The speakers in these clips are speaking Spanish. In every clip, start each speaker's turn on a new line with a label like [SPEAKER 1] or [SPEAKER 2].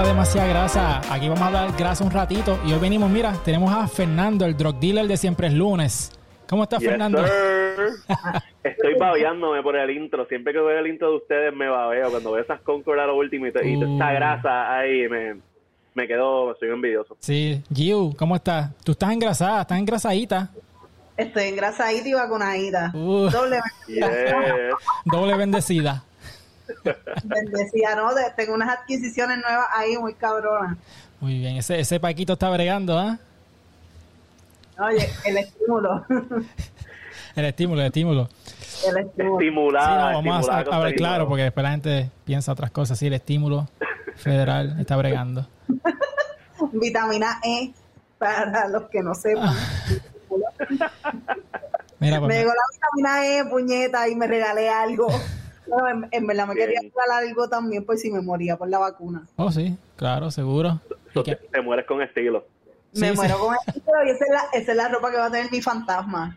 [SPEAKER 1] a Demasiada Grasa. Aquí vamos a hablar grasa un ratito. Y hoy venimos, mira, tenemos a Fernando, el drug dealer de Siempre es Lunes. ¿Cómo estás,
[SPEAKER 2] Yes,
[SPEAKER 1] Fernando?
[SPEAKER 2] Estoy babeándome por el intro. Siempre que veo el intro de ustedes me babeo. Cuando veo esas Concord a lo último y, te- y
[SPEAKER 1] Uh.
[SPEAKER 2] esta grasa ahí me, me quedo, soy envidioso.
[SPEAKER 1] Sí, Giu, ¿cómo estás? Tú estás engrasada, estás engrasadita.
[SPEAKER 3] Estoy engrasadita y vacunadita.
[SPEAKER 1] Uh.
[SPEAKER 3] Doble
[SPEAKER 2] Yes.
[SPEAKER 1] Doble bendecida.
[SPEAKER 3] bendecida, ¿no? De- tengo unas adquisiciones nuevas ahí muy cabronas.
[SPEAKER 1] Muy bien, ese, ese Paquito está bregando, ¿ah?
[SPEAKER 3] Oye, el estímulo.
[SPEAKER 1] El estímulo, el estímulo.
[SPEAKER 3] el estímulo.
[SPEAKER 1] Sí, no, vamos a
[SPEAKER 2] estimulada
[SPEAKER 1] a- hablar claro porque después la gente piensa otras cosas. Sí, el estímulo federal está bregando.
[SPEAKER 3] Vitamina E, para los que no sepan.
[SPEAKER 1] Mira,
[SPEAKER 3] me
[SPEAKER 1] pues,
[SPEAKER 3] llegó la vitamina E, puñeta, y me regalé algo. No, en, en verdad me quería regalar algo también por si me moría por la vacuna.
[SPEAKER 1] oh sí, claro, seguro.
[SPEAKER 2] Te, te mueres con estilo.
[SPEAKER 1] Sí,
[SPEAKER 3] me
[SPEAKER 1] sí.
[SPEAKER 3] muero con esto y esa es, la, esa es la ropa que va a tener mi fantasma.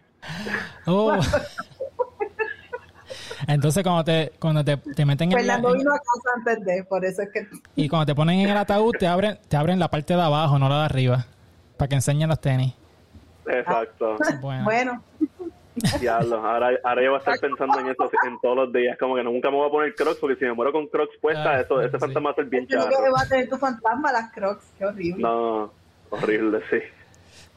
[SPEAKER 1] Oh. Entonces cuando te cuando te, te meten en, la,
[SPEAKER 3] Fernando
[SPEAKER 1] en-
[SPEAKER 3] vino a casa antes de, por eso es que
[SPEAKER 1] y cuando te ponen en el ataúd te abren te abren la parte de abajo, no la de arriba, para que enseñen los tenis.
[SPEAKER 2] Exacto.
[SPEAKER 1] Bueno,
[SPEAKER 3] Bueno,
[SPEAKER 2] Diablo. Ahora, ahora yo voy a estar pensando en eso en todos los días. Como que nunca me voy a poner crocs porque si me muero con crocs puestas,
[SPEAKER 1] Ah,
[SPEAKER 2] eso, ese
[SPEAKER 1] sí.
[SPEAKER 2] fantasma va a ser bien
[SPEAKER 3] Yo creo
[SPEAKER 2] charro.
[SPEAKER 3] que va a tener tu fantasma las crocs, qué horrible.
[SPEAKER 2] No, horrible, sí.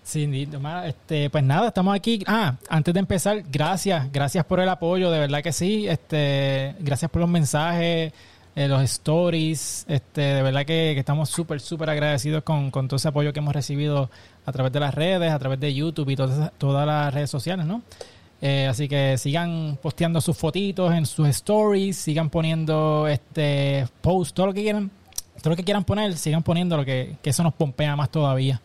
[SPEAKER 1] Sí, este, pues nada, estamos aquí. Ah, antes de empezar, gracias, gracias por el apoyo, de verdad que sí. Este, gracias por los mensajes, eh, los stories. Este, de verdad que, que estamos súper, súper agradecidos con, con todo ese apoyo que hemos recibido a través de las redes, a través de YouTube y todas, esas- todas las redes sociales, ¿no? Eh, así que sigan posteando sus fotitos en sus stories, sigan poniendo este post, todo lo que quieran, todo lo que quieran poner, sigan poniendo lo que, que eso nos pompea más todavía.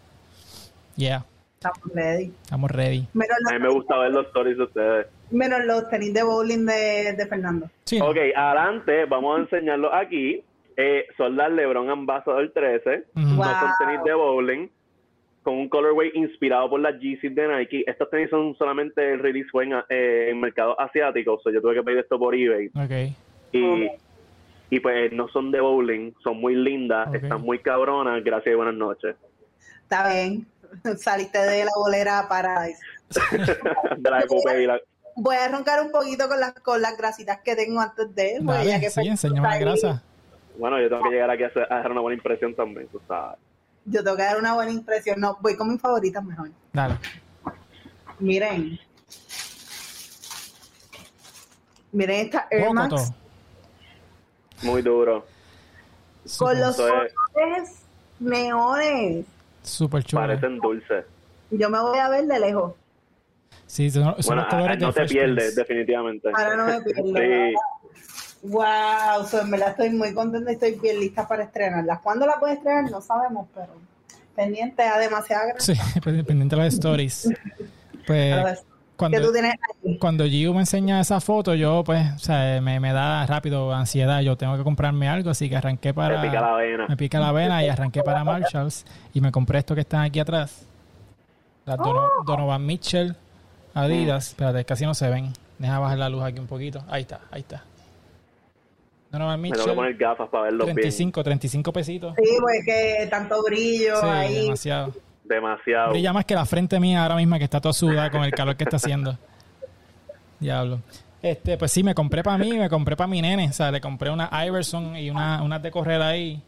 [SPEAKER 1] Yeah.
[SPEAKER 3] Estamos ready.
[SPEAKER 1] Estamos ready.
[SPEAKER 3] Menos
[SPEAKER 2] A mí me
[SPEAKER 3] los,
[SPEAKER 2] gusta ver los stories de ustedes.
[SPEAKER 3] menos los tenis de bowling de, de Fernando.
[SPEAKER 1] Sí.
[SPEAKER 2] Ok, adelante, vamos a enseñarlos aquí. Eh, son las LeBron Ambassador 13.
[SPEAKER 1] Ujú.
[SPEAKER 2] No
[SPEAKER 3] Wow.
[SPEAKER 2] son tenis de bowling. Con un colorway inspirado por las Yeezys de Nike. Estos tenis son solamente el release fue en, eh, en mercados asiáticos. So yo tuve que pedir esto por eBay.
[SPEAKER 1] Ok.
[SPEAKER 2] Y, y pues no son de bowling. Son muy lindas. Están muy cabronas. Gracias y buenas noches.
[SPEAKER 3] Está bien. Saliste de la bolera para eso.
[SPEAKER 2] de la Coupé y la...
[SPEAKER 3] Voy a roncar un poquito con las, con las grasitas que tengo antes de él. porque
[SPEAKER 1] Dale,
[SPEAKER 3] ya que
[SPEAKER 1] sí, enséñame la grasa.
[SPEAKER 2] Bueno, yo tengo que llegar aquí a, hacer- a dejar una buena impresión también, tú sabes.
[SPEAKER 3] Yo tengo que dar una buena impresión. No, voy con mis favoritas mejor.
[SPEAKER 1] Dale.
[SPEAKER 3] Miren. Miren esta Air Max.
[SPEAKER 2] Muy duro.
[SPEAKER 3] con los colores neones.
[SPEAKER 1] Súper chulo.
[SPEAKER 2] Parecen dulces.
[SPEAKER 3] Yo me voy a ver de lejos.
[SPEAKER 1] Sí, son, son
[SPEAKER 2] Bueno,
[SPEAKER 1] los colores
[SPEAKER 2] no
[SPEAKER 1] de
[SPEAKER 2] te pierdes, definitivamente.
[SPEAKER 3] Ahora no me pierdo.
[SPEAKER 2] Sí.
[SPEAKER 3] Wow, so, en verdad estoy muy contenta y estoy bien lista para estrenarlas. ¿Cuándo la puedes estrenar? No sabemos, pero pendiente a demasiada gracia.
[SPEAKER 1] Sí, pendiente de las stories. Pues cuando,
[SPEAKER 3] tienes ahí.
[SPEAKER 1] cuando Gio me enseña esa foto, yo pues, o sea, me, me da rápido ansiedad. Yo tengo que comprarme algo, así que arranqué para...
[SPEAKER 2] Te pica la vena.
[SPEAKER 1] Me pica la vena y arranqué para Marshalls y me compré estos que están aquí atrás. Las Dono-
[SPEAKER 3] Oh.
[SPEAKER 1] Donovan Mitchell Adidas. Espérate, casi no se ven. Deja bajar la luz aquí un poquito. Ahí está, ahí está. Donovan
[SPEAKER 2] Me tengo que
[SPEAKER 1] Mitchell,
[SPEAKER 2] poner gafas para verlos bien.
[SPEAKER 1] 35, 35 pesitos.
[SPEAKER 3] Sí, pues que tanto brillo
[SPEAKER 1] Sí,
[SPEAKER 3] ahí.
[SPEAKER 1] demasiado.
[SPEAKER 2] Demasiado.
[SPEAKER 1] Brilla más que la frente mía ahora misma que está toda sudada con el calor que está haciendo. Diablo. Este, pues sí, me compré para mí, me compré para mi nene. O sea, le compré una Iverson y una, unas de correr ahí.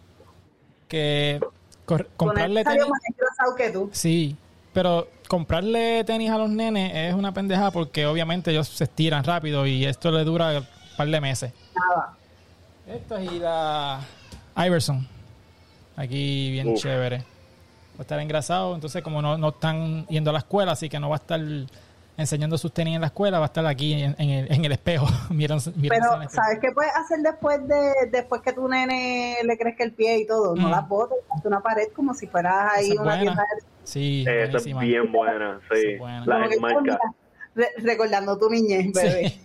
[SPEAKER 1] Que cor- comprarle tenis.
[SPEAKER 3] más que tú.
[SPEAKER 1] Sí, pero comprarle tenis a los nenes es una pendeja porque obviamente ellos se estiran rápido y esto le dura un par de meses.
[SPEAKER 3] Nada.
[SPEAKER 1] Esto es y la Iverson. Aquí bien
[SPEAKER 2] Uf.
[SPEAKER 1] chévere. Va a estar engrasado, entonces como no, no están yendo a la escuela, así que no va a estar enseñando sus tenis en la escuela, va a estar aquí en, en el, en el espejo. el
[SPEAKER 3] Pero,
[SPEAKER 1] espejo.
[SPEAKER 3] ¿sabes qué puedes hacer después de después que tu nene le crezca el pie y todo? No
[SPEAKER 1] Mm.
[SPEAKER 3] la botes, hazte una pared como si fueras ahí
[SPEAKER 1] Esa
[SPEAKER 3] una
[SPEAKER 1] buena.
[SPEAKER 3] tienda de...
[SPEAKER 1] Sí,
[SPEAKER 2] Esa es
[SPEAKER 1] buenísima.
[SPEAKER 2] bien buena, sí.
[SPEAKER 1] es buena.
[SPEAKER 2] La enmarca.
[SPEAKER 3] recordando tu niñez, bebé.
[SPEAKER 1] Sí.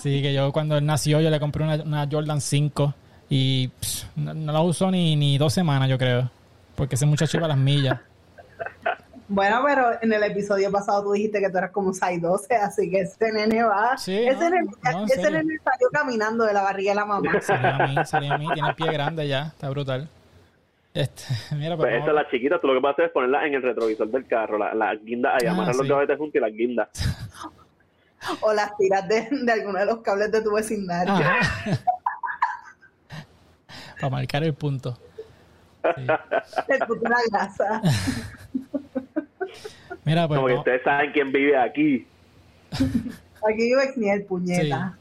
[SPEAKER 1] Sí, que yo cuando él nació yo le compré una, una Jordan 5 y pss, no, no la usó ni, ni dos semanas, yo creo. Porque ese muchacho iba a las millas.
[SPEAKER 3] Bueno, pero en el episodio pasado tú dijiste que tú eras como 6'12, así que ese nene va.
[SPEAKER 1] Sí,
[SPEAKER 3] ese
[SPEAKER 1] no,
[SPEAKER 3] nene,
[SPEAKER 1] no,
[SPEAKER 3] ese nene salió caminando de la barriga de la mamá.
[SPEAKER 1] Salió a mí, salió a mí, tiene el pie grande ya, está brutal. Este, mira,
[SPEAKER 2] Pues
[SPEAKER 1] pues,
[SPEAKER 2] esa, la chiquita, tú lo que vas a hacer es ponerla en el retrovisor del carro, la, la guinda ahí,
[SPEAKER 1] Ah,
[SPEAKER 2] amarrar los
[SPEAKER 1] sí.
[SPEAKER 2] gavetes juntos y las guindas.
[SPEAKER 3] O las tiras de, de alguno de los cables de tu vecindario.
[SPEAKER 1] para marcar el punto. Sí.
[SPEAKER 3] El puto de la grasa.
[SPEAKER 1] Mira, pues
[SPEAKER 2] Como que
[SPEAKER 1] no-
[SPEAKER 2] ustedes saben quién vive aquí.
[SPEAKER 3] Aquí vive Exniel, puñeta.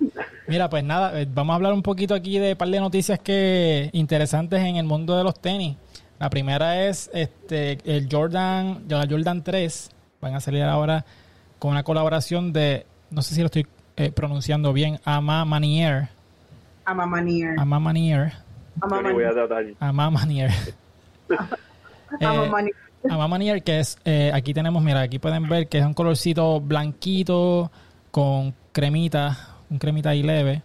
[SPEAKER 1] Mira, pues nada, eh, vamos a hablar un poquito aquí de un par de noticias que interesantes en el mundo de los tenis. La primera es este el Jordan, Jordan 3, van a salir ahora con una colaboración de, no sé si lo estoy eh, pronunciando bien, Ama Manier,
[SPEAKER 3] Ama Manier.
[SPEAKER 1] Ama Manier,
[SPEAKER 3] Ama
[SPEAKER 2] a
[SPEAKER 3] Manier.
[SPEAKER 1] Ama Manier.
[SPEAKER 3] Ama
[SPEAKER 1] Eh,
[SPEAKER 3] Manier.
[SPEAKER 1] Ama Manier, que es, eh, aquí tenemos, mira, aquí pueden ver que es un colorcito blanquito con cremita, un cremita ahí leve,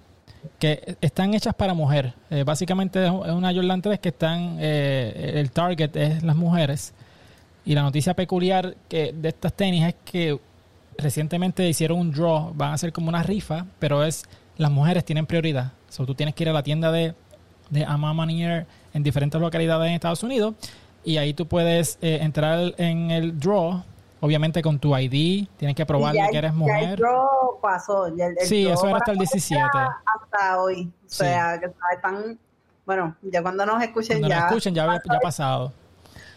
[SPEAKER 1] que están hechas para mujer. Eh, básicamente es una Jordan 3 que están, eh, el target es las mujeres. Y la noticia peculiar que de estas tenis es que recientemente hicieron un draw, van a ser como una rifa, pero es las mujeres tienen prioridad. So, tú tienes que ir a la tienda de, de Ama Manier en diferentes localidades en Estados Unidos y ahí tú puedes eh, entrar en el draw, obviamente con tu ID, tienes que
[SPEAKER 3] ya-
[SPEAKER 1] que eres
[SPEAKER 3] Ya el
[SPEAKER 1] mujer.
[SPEAKER 3] draw pasó. ya el- el
[SPEAKER 1] Sí,
[SPEAKER 3] draw
[SPEAKER 1] eso era hasta el
[SPEAKER 3] pasó
[SPEAKER 1] 17.
[SPEAKER 3] ya Hasta hoy. O
[SPEAKER 1] Sí.
[SPEAKER 3] sea, que están. Bueno, ya cuando nos escuchen
[SPEAKER 1] Cuando
[SPEAKER 3] ya.
[SPEAKER 1] lo escuchen ya, ya ha pasado.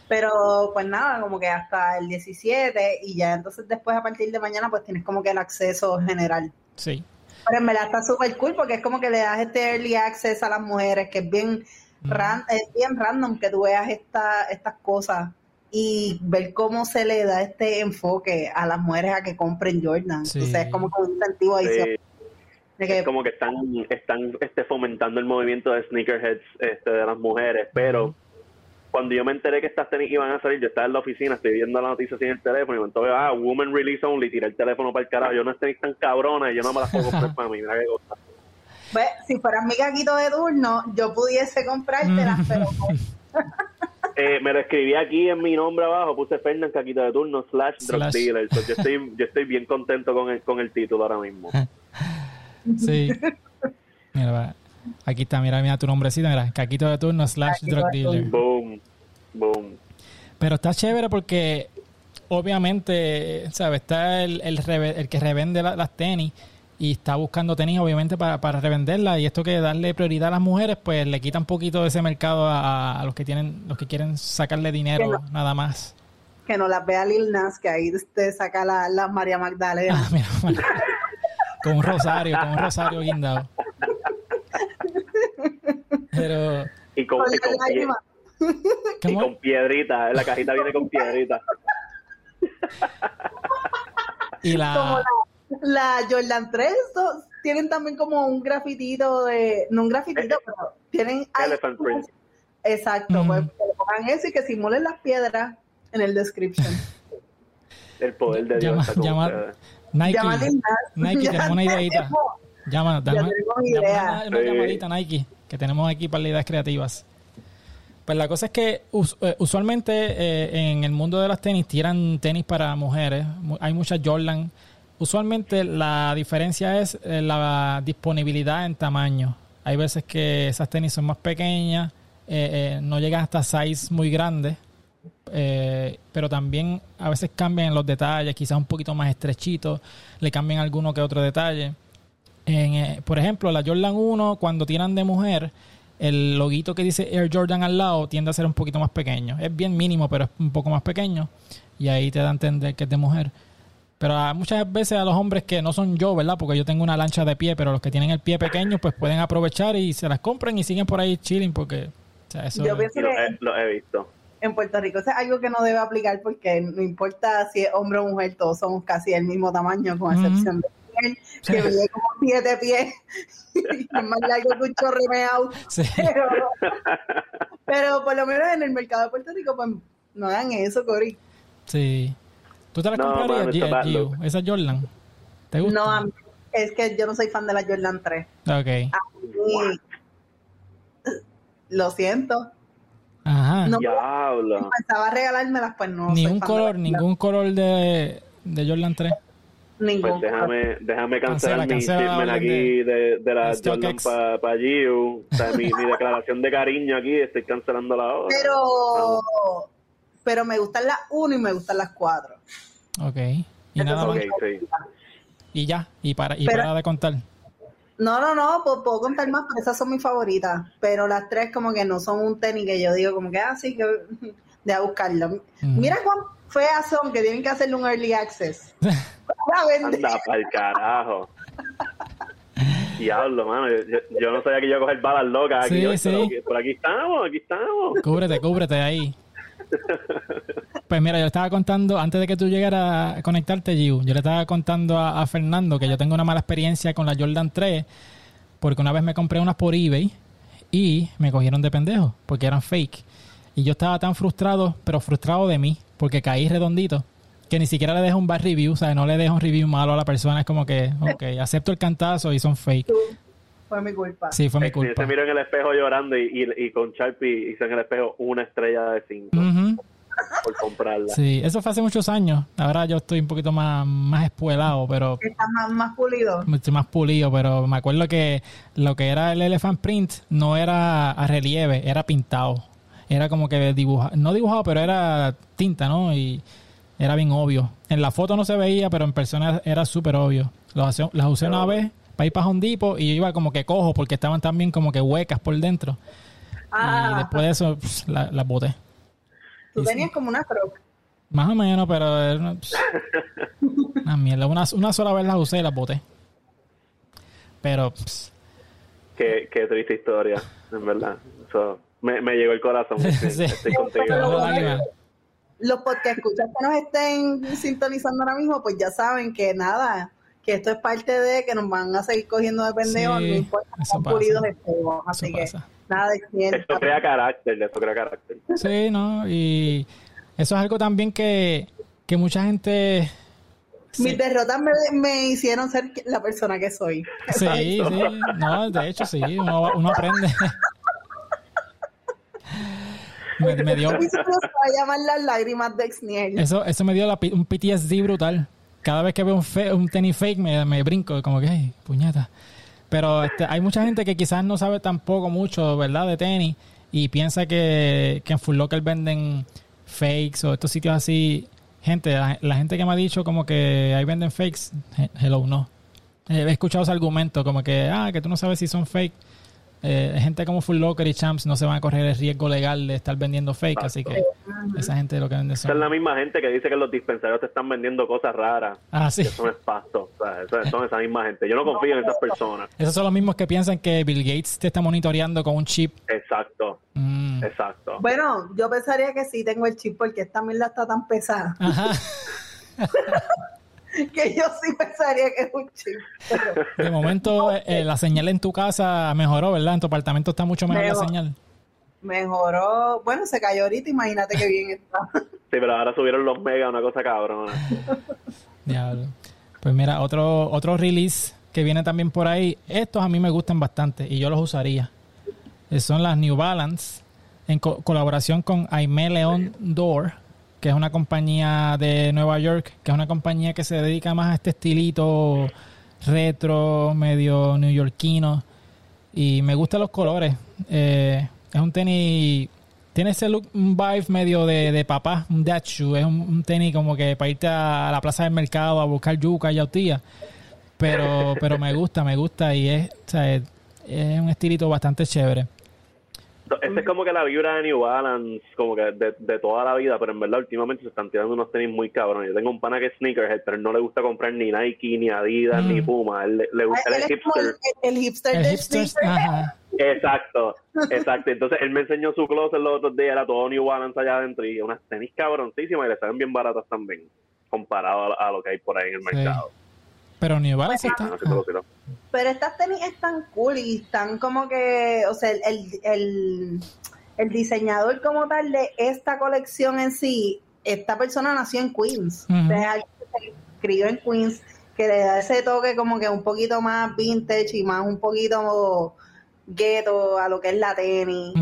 [SPEAKER 3] Pero pues nada, como que hasta el 17 y ya entonces después a partir de mañana pues tienes como que el acceso general.
[SPEAKER 1] Sí.
[SPEAKER 3] Pero en verdad está súper cool porque es como que le das este early access a las mujeres, que es bien,
[SPEAKER 1] Mm.
[SPEAKER 3] ran- es bien random que tú veas esta, estas cosas y ver cómo se le da este enfoque a las mujeres a que compren Jordan.
[SPEAKER 1] Sí.
[SPEAKER 3] O sea, es como que un incentivo adicional.
[SPEAKER 2] Sí,
[SPEAKER 3] que,
[SPEAKER 2] es como que están, están este, fomentando el movimiento de sneakerheads este, de las mujeres, pero cuando yo me enteré que estas tenis iban a salir, yo estaba en la oficina, estoy viendo la noticia así en el teléfono y me veo, ah, woman release only, tiré el teléfono para el carajo, yo no estoy tan cabrona, yo no me las puedo comprar para mí, mira qué cosa.
[SPEAKER 3] pues, si fueras mi caquito de turno, yo pudiese comprártelas, pero
[SPEAKER 2] Eh, me lo escribí aquí en mi nombre abajo, puse Fernan Caquito de turno slash drug
[SPEAKER 1] Slash.
[SPEAKER 2] dealer, So, yo, estoy, yo estoy bien contento con el, con el título ahora mismo.
[SPEAKER 1] Sí. Mira, va. Aquí está, mira, mira tu nombrecito, mira, Caquito de turno slash
[SPEAKER 3] Caquito
[SPEAKER 1] drug
[SPEAKER 3] de
[SPEAKER 1] dealer.
[SPEAKER 2] Boom, boom.
[SPEAKER 1] Pero está chévere porque obviamente, ¿sabes? Está el, el, reve- el que revende la- las tenis y está buscando tenis obviamente para, para revenderlas y esto que darle prioridad a las mujeres pues le quita un poquito de ese mercado a, a los que tienen los que quieren sacarle dinero
[SPEAKER 3] no.
[SPEAKER 1] nada más.
[SPEAKER 3] que no las vea Lil Nas, que ahí te saca la, la María Magdalena.
[SPEAKER 1] Ah, mira, bueno. con un rosario, con un rosario guindado. Pero
[SPEAKER 2] Y con,
[SPEAKER 3] Con
[SPEAKER 2] y con, pie- y con piedrita, la cajita viene con piedrita.
[SPEAKER 1] Y
[SPEAKER 3] como
[SPEAKER 1] la
[SPEAKER 3] la, la Jordan 3 so- tienen también como un grafitito de, no un grafitito,
[SPEAKER 2] Eh,
[SPEAKER 3] pero tienen
[SPEAKER 2] Elephant print.
[SPEAKER 3] Exacto,
[SPEAKER 1] Mm.
[SPEAKER 3] pues que le pongan eso y que simulen las piedras en el description.
[SPEAKER 2] El poder de Dios
[SPEAKER 1] Llama-. Nike, tenemos una ideita. Llama, dame,
[SPEAKER 3] tenemos
[SPEAKER 1] dame
[SPEAKER 3] idea.
[SPEAKER 1] una, una
[SPEAKER 2] Sí.
[SPEAKER 1] llamadita Nike, que tenemos aquí para las ideas creativas. Pues la cosa es que eh, usualmente eh, en el mundo de las tenis tiran tenis para mujeres. Mu- Hay muchas Jordan. Usualmente la diferencia es eh, la disponibilidad en tamaño. Hay veces que esas tenis son más pequeñas, no llegan hasta size muy grandes, pero también a veces cambian los detalles, quizás un poquito más estrechitos, le cambian alguno que otro detalle. En, eh, por ejemplo, la Jordan 1, cuando tiran de mujer, el loguito que dice Air Jordan al lado tiende a ser un poquito más pequeño. Es bien mínimo, pero es un poco más pequeño. Y ahí te da a entender que es de mujer. Pero a muchas veces a los hombres que no son yo, ¿verdad? Porque yo tengo una lancha de pie, pero los que tienen el pie pequeño, pues pueden aprovechar y se las compran y siguen por ahí chilling porque... o sea, eso
[SPEAKER 3] Yo
[SPEAKER 1] es-
[SPEAKER 3] pienso
[SPEAKER 2] Y lo
[SPEAKER 3] que
[SPEAKER 2] he, lo he visto.
[SPEAKER 3] en Puerto Rico eso es algo que no debe aplicar porque no importa si es hombre o mujer, todos somos casi del mismo tamaño, con excepción de que mide como siete pies y es más largo que un chorrimeao.
[SPEAKER 1] Sí.
[SPEAKER 3] Pero, pero por lo menos en el mercado de Puerto Rico, pues no hagan eso, Cory.
[SPEAKER 1] Sí. ¿Tú te las
[SPEAKER 2] No,
[SPEAKER 1] comprarías,
[SPEAKER 2] bad
[SPEAKER 1] Gio?
[SPEAKER 2] look.
[SPEAKER 1] Esa Jordan? ¿Te gusta?
[SPEAKER 3] No, a mí- es que yo no soy fan de la Jordan 3.
[SPEAKER 1] Ok.
[SPEAKER 3] Lo siento.
[SPEAKER 1] Ajá.
[SPEAKER 3] No
[SPEAKER 2] Diablo.
[SPEAKER 3] pensaba regalármelas, pues no.
[SPEAKER 1] Ni un color, ningún color de, de Jordan 3.
[SPEAKER 3] Ningún.
[SPEAKER 2] Pues déjame, déjame cancelar
[SPEAKER 1] Cancela,
[SPEAKER 2] mi
[SPEAKER 1] orden
[SPEAKER 2] aquí de, de la Jordan para pa Giu. O sea, mi, mi declaración de cariño aquí, estoy cancelando la hora.
[SPEAKER 3] Pero, pero me gustan las 1 y me gustan las 4.
[SPEAKER 1] Ok. Y nada
[SPEAKER 3] son
[SPEAKER 1] más.
[SPEAKER 2] Ok, sí.
[SPEAKER 1] Y ya. Y para, y
[SPEAKER 3] Pero-
[SPEAKER 1] para de contar.
[SPEAKER 3] No, no, no, puedo, puedo contar más, pero esas son mis favoritas. Pero las tres como que no son un tenis que yo digo como que, ah, sí, que de a buscarlo. Mira cuán feas son que tienen que hacerle un early access.
[SPEAKER 2] Anda pa'l carajo. Diablo, mano. Yo, yo- yo no sabía que iba a coger balas locas aquí.
[SPEAKER 1] Sí, sí.
[SPEAKER 2] pero aquí- por aquí estamos, aquí estamos.
[SPEAKER 1] Cúbrete, cúbrete ahí. Pues mira, yo le estaba contando, antes de que tú llegaras a conectarte, Giu, yo le estaba contando a, a Fernando que yo tengo una mala experiencia con la Jordan 3, porque una vez me compré unas por eBay y me cogieron de pendejo, porque eran fake. Y yo estaba tan frustrado, pero frustrado de mí, porque caí redondito, que ni siquiera le dejo un bad review, o sea, no le dejo un review malo a la persona, es como que, ok, acepto el cantazo y son fake.
[SPEAKER 3] Fue mi culpa.
[SPEAKER 1] Sí, fue mi
[SPEAKER 2] Sí,
[SPEAKER 1] culpa.
[SPEAKER 2] se miró en el espejo llorando y, y, y con Sharpie hizo en el espejo una estrella de cinco por comprarla.
[SPEAKER 1] Sí, eso fue hace muchos años. Ahora yo estoy un poquito más, más espuelado, pero
[SPEAKER 3] Está más, más pulido.
[SPEAKER 1] estoy más pulido. Pero me acuerdo que lo que era el Elephant Print no era a relieve, era pintado. Era como que dibujado, no dibujado, pero era tinta, ¿no? Y era bien obvio. En la foto no se veía, pero en persona era súper obvio. Las usé, las usé una vez para ir para Home Depot y iba como que cojo porque estaban también como que huecas por dentro. Y
[SPEAKER 3] Ah,
[SPEAKER 1] después de eso la- las boté.
[SPEAKER 3] tú
[SPEAKER 1] y
[SPEAKER 3] tenías como una croc.
[SPEAKER 1] Más o menos, pero era una, pss, una mierda. Una, una sola vez las usé y las boté. Pero, pss,
[SPEAKER 2] Qué, qué triste historia, en verdad. Eso me, me llegó el corazón. Sí,
[SPEAKER 1] Sí.
[SPEAKER 2] Estoy contigo.
[SPEAKER 3] Pero
[SPEAKER 1] una
[SPEAKER 3] bueno,
[SPEAKER 1] lágrima.
[SPEAKER 3] Los podcast escuchas que nos estén sintonizando ahora mismo, pues ya saben que nada, que esto es parte de que nos van a seguir cogiendo de pendejos,
[SPEAKER 1] Sí,
[SPEAKER 3] no importa
[SPEAKER 1] eso
[SPEAKER 3] cuán
[SPEAKER 1] pasa.
[SPEAKER 3] pulidos estemos. Así
[SPEAKER 1] Eso
[SPEAKER 3] que
[SPEAKER 1] pasa.
[SPEAKER 3] nada de
[SPEAKER 2] Esto crea carácter, esto crea carácter.
[SPEAKER 1] Sí, ¿no? Y eso es algo también que, que mucha gente...
[SPEAKER 3] Mis derrotas me, me hicieron ser la persona que soy.
[SPEAKER 1] sí, sí. No, de hecho sí, uno, uno aprende. me, me dio...
[SPEAKER 3] Las lágrimas de.
[SPEAKER 1] Eso, eso me dio la un PTSD brutal. Cada vez que veo un, fe- un tenis fake me, me brinco, como que, "Ay, puñeta. Pero este, hay mucha gente que quizás no sabe tampoco mucho, ¿verdad?, de tenis y piensa que, que en Full Locker venden fakes o estos sitios así. Gente, la, la gente que me ha dicho como que ahí venden fakes, he- hello, no. He escuchado ese argumento como que, ah, que tú no sabes si son fake. Eh, gente como Full Locker y Champs no se van a correr el riesgo legal de estar vendiendo fake, así que esa gente lo que vende
[SPEAKER 2] Esa es
[SPEAKER 1] son...
[SPEAKER 2] la misma gente que dice que los dispensarios te están vendiendo cosas raras.
[SPEAKER 1] Ah, sí.
[SPEAKER 2] Que es pasto. O sea, son esa misma gente. Yo no confío en esas personas.
[SPEAKER 1] Esos son los mismos que piensan que Bill Gates te está monitoreando con un chip.
[SPEAKER 2] Exacto,
[SPEAKER 1] Mm.
[SPEAKER 2] exacto.
[SPEAKER 3] Bueno, yo pensaría que sí tengo el chip porque esta mierda está tan pesada
[SPEAKER 1] Ajá.
[SPEAKER 3] que yo sí pensaría que es un chip. Pero
[SPEAKER 1] De momento, eh, eh, la señal en tu casa mejoró, ¿verdad? En tu apartamento está mucho mejor la señal.
[SPEAKER 3] mejoró. Bueno, se cayó ahorita, imagínate qué bien está.
[SPEAKER 2] Sí, pero ahora subieron los megas, una cosa cabrona.
[SPEAKER 1] Diablo. Pues mira, otro, otro release que viene también por ahí. Estos a mí me gustan bastante y yo los usaría. Eh, Son las New Balance en co- colaboración con Aimé León Door, que es una compañía de Nueva York, que es una compañía que se dedica más a este estilito retro, medio neoyorquino. Y me gustan los colores. Eh, es un tenis. Tiene ese look, un vibe medio de, de papá, un dad shoe. Es un, tenis como que para irte a la plaza del mercado a buscar yuca y yautía. Pero, pero me gusta, me gusta y es, es, es un estilito bastante chévere.
[SPEAKER 2] Esa es como que la vibra de New Balance, como que de, de toda la vida, pero en verdad últimamente se están tirando unos tenis muy cabrones. Yo tengo un pana que es sneakerhead, pero no le gusta comprar ni Nike, ni Adidas,
[SPEAKER 1] Mm.
[SPEAKER 2] ni Puma. Él, le- le gusta
[SPEAKER 3] Él
[SPEAKER 2] el hipster.
[SPEAKER 3] el, el hipster
[SPEAKER 1] El
[SPEAKER 3] de
[SPEAKER 1] hipster,
[SPEAKER 3] sneaker.
[SPEAKER 1] ajá.
[SPEAKER 2] Exacto, exacto. Entonces él me enseñó su closet los otros días, era todo New Balance allá adentro y unas tenis cabroncísimas y le salen bien baratas también, comparado a, a lo que hay por ahí en el
[SPEAKER 1] Sí. Pero New Balance está.
[SPEAKER 2] Ah, no.
[SPEAKER 3] Pero estas tenis están cool y están como que, o sea, el, el, el, el diseñador como tal de esta colección en sí, esta persona nació en Queens.
[SPEAKER 1] Ujú.
[SPEAKER 3] O sea, es alguien que se crió en Queens, que le da ese toque como que un poquito más vintage y más un poquito ghetto a lo que es la tenis.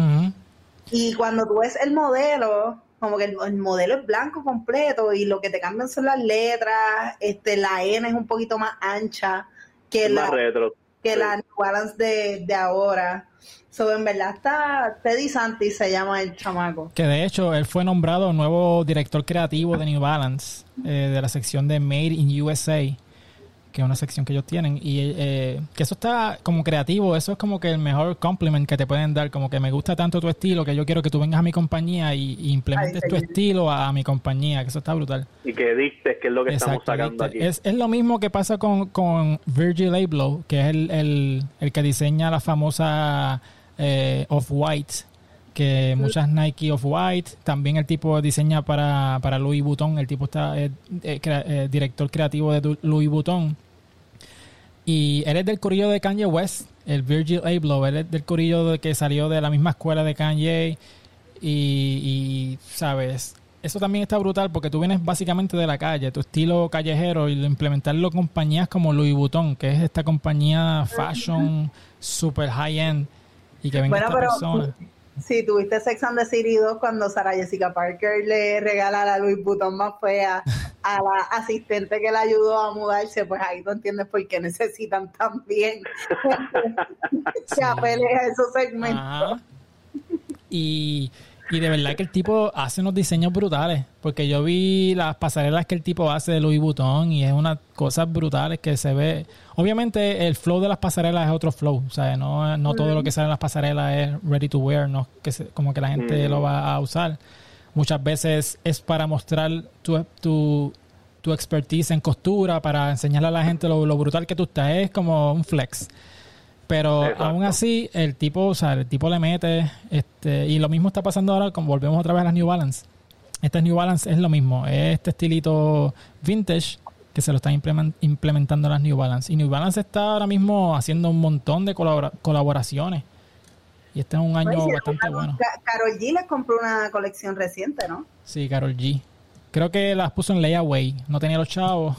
[SPEAKER 3] Y cuando tú ves el modelo, como que el, modelo es blanco completo y lo que te cambian son las letras, este, la N es un poquito más ancha que la, que la New Balance de, ahora. So, en verdad está Teddy Santi se llama el chamaco.
[SPEAKER 1] Que de hecho él fue nombrado nuevo director creativo de New Balance, eh, de la sección de Made in USA que es una sección que ellos tienen. Y eh, que eso está como creativo, eso es como que el mejor compliment que te pueden dar, como que me gusta tanto tu estilo que yo quiero que tú vengas a mi compañía y, implementes tu estilo a, mi compañía, que eso está brutal.
[SPEAKER 2] Y que dictes que es lo que estamos sacando aquí.
[SPEAKER 1] Es, lo mismo que pasa con, con Virgil Abloh, que es el, el, que diseña la famosa eh, Off-White que muchas Nike Off-White, también el tipo diseña para, para Louis Vuitton, el tipo está eh, director creativo de Louis Vuitton y él es del corillo de Kanye West, el Virgil Abloh. Él es del corillo de que salió de la misma escuela de Kanye. Y, ¿sabes? Eso también está brutal porque tú vienes básicamente de la calle, tu estilo callejero, y implementarlo compañías como Louis Vuitton, que es esta compañía fashion super high-end. Y que venga esta persona.
[SPEAKER 3] Sí, tuviste Sex and the City 2 cuando Sarah Jessica Parker le regala la Louis Vuitton más fea a la asistente que la ayudó a mudarse, pues ahí tú entiendes por qué necesitan también se apele a esos segmentos.
[SPEAKER 1] Y, y de verdad que el tipo hace unos diseños brutales, porque yo vi las pasarelas que el tipo hace de Louis Vuitton y es unas cosas brutales que se ve. Obviamente el flow de las pasarelas es otro flow, o sea, no, no todo lo que sale en las pasarelas es ready to wear, no que como que la gente lo va a usar Muchas veces es para mostrar tu, tu, tu expertise en costura, para enseñarle a la gente lo, brutal que tú estás. Es como un flex. Pero aún así, el tipo, o sea, el tipo le mete, este, y lo mismo está pasando ahora, como volvemos otra vez a las New Balance. Estas New Balance es lo mismo, es este estilito vintage que se lo están implementando las New Balance. Y New Balance está ahora mismo haciendo un montón de colaboraciones y este es un año bastante bueno.
[SPEAKER 3] Carol G les compró una colección reciente, ¿no?
[SPEAKER 1] Sí, Carol G. Creo que las puso en layaway. No tenía los chavos.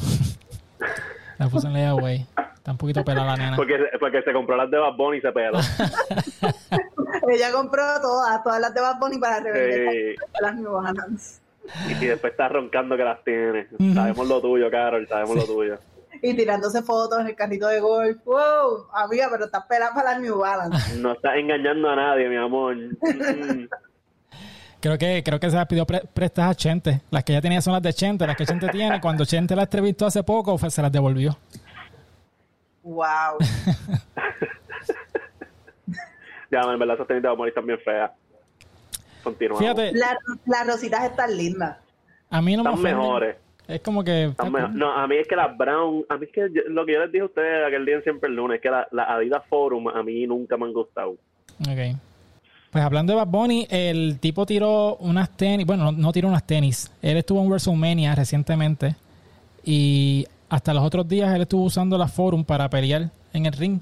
[SPEAKER 1] las puso en layaway. Está un poquito pelada la nena.
[SPEAKER 2] Porque, porque se compró las de Bad Bunny y se peló.
[SPEAKER 3] Ella compró todas, todas las de Bad Bunny para revender las New Balance.
[SPEAKER 2] Y después está roncando que las tiene. Sabemos lo tuyo, Carol, sabemos lo tuyo
[SPEAKER 3] y tirándose fotos en el carrito de golf. ¡Wow! Amiga, pero estás pelada para la New Balance.
[SPEAKER 2] No estás engañando a nadie, mi amor. Mm.
[SPEAKER 1] Creo que, creo que se las pidió prestas a Chente. Las que ella tenía son las de Chente, las que Chente tiene. Cuando Chente la entrevistó hace poco, se las devolvió.
[SPEAKER 3] Wow.
[SPEAKER 2] ya, en verdad, esas tenis de amor están bien feas. Continuamos. Fíjate.
[SPEAKER 3] las rositas están lindas.
[SPEAKER 1] A mí no
[SPEAKER 2] están me mejores.
[SPEAKER 1] Es como que...
[SPEAKER 2] No, a mí es que las Brown, a mí es que lo que yo les dije a ustedes aquel día en Siempre el Lunes, es que la, la Adidas Forum a mí nunca me han gustado.
[SPEAKER 1] Ok. Pues hablando de Bad Bunny, el tipo tiró unas tenis, bueno, no, tiró unas tenis, él estuvo en WrestleMania recientemente y hasta los otros días él estuvo usando la Forum para pelear en el ring,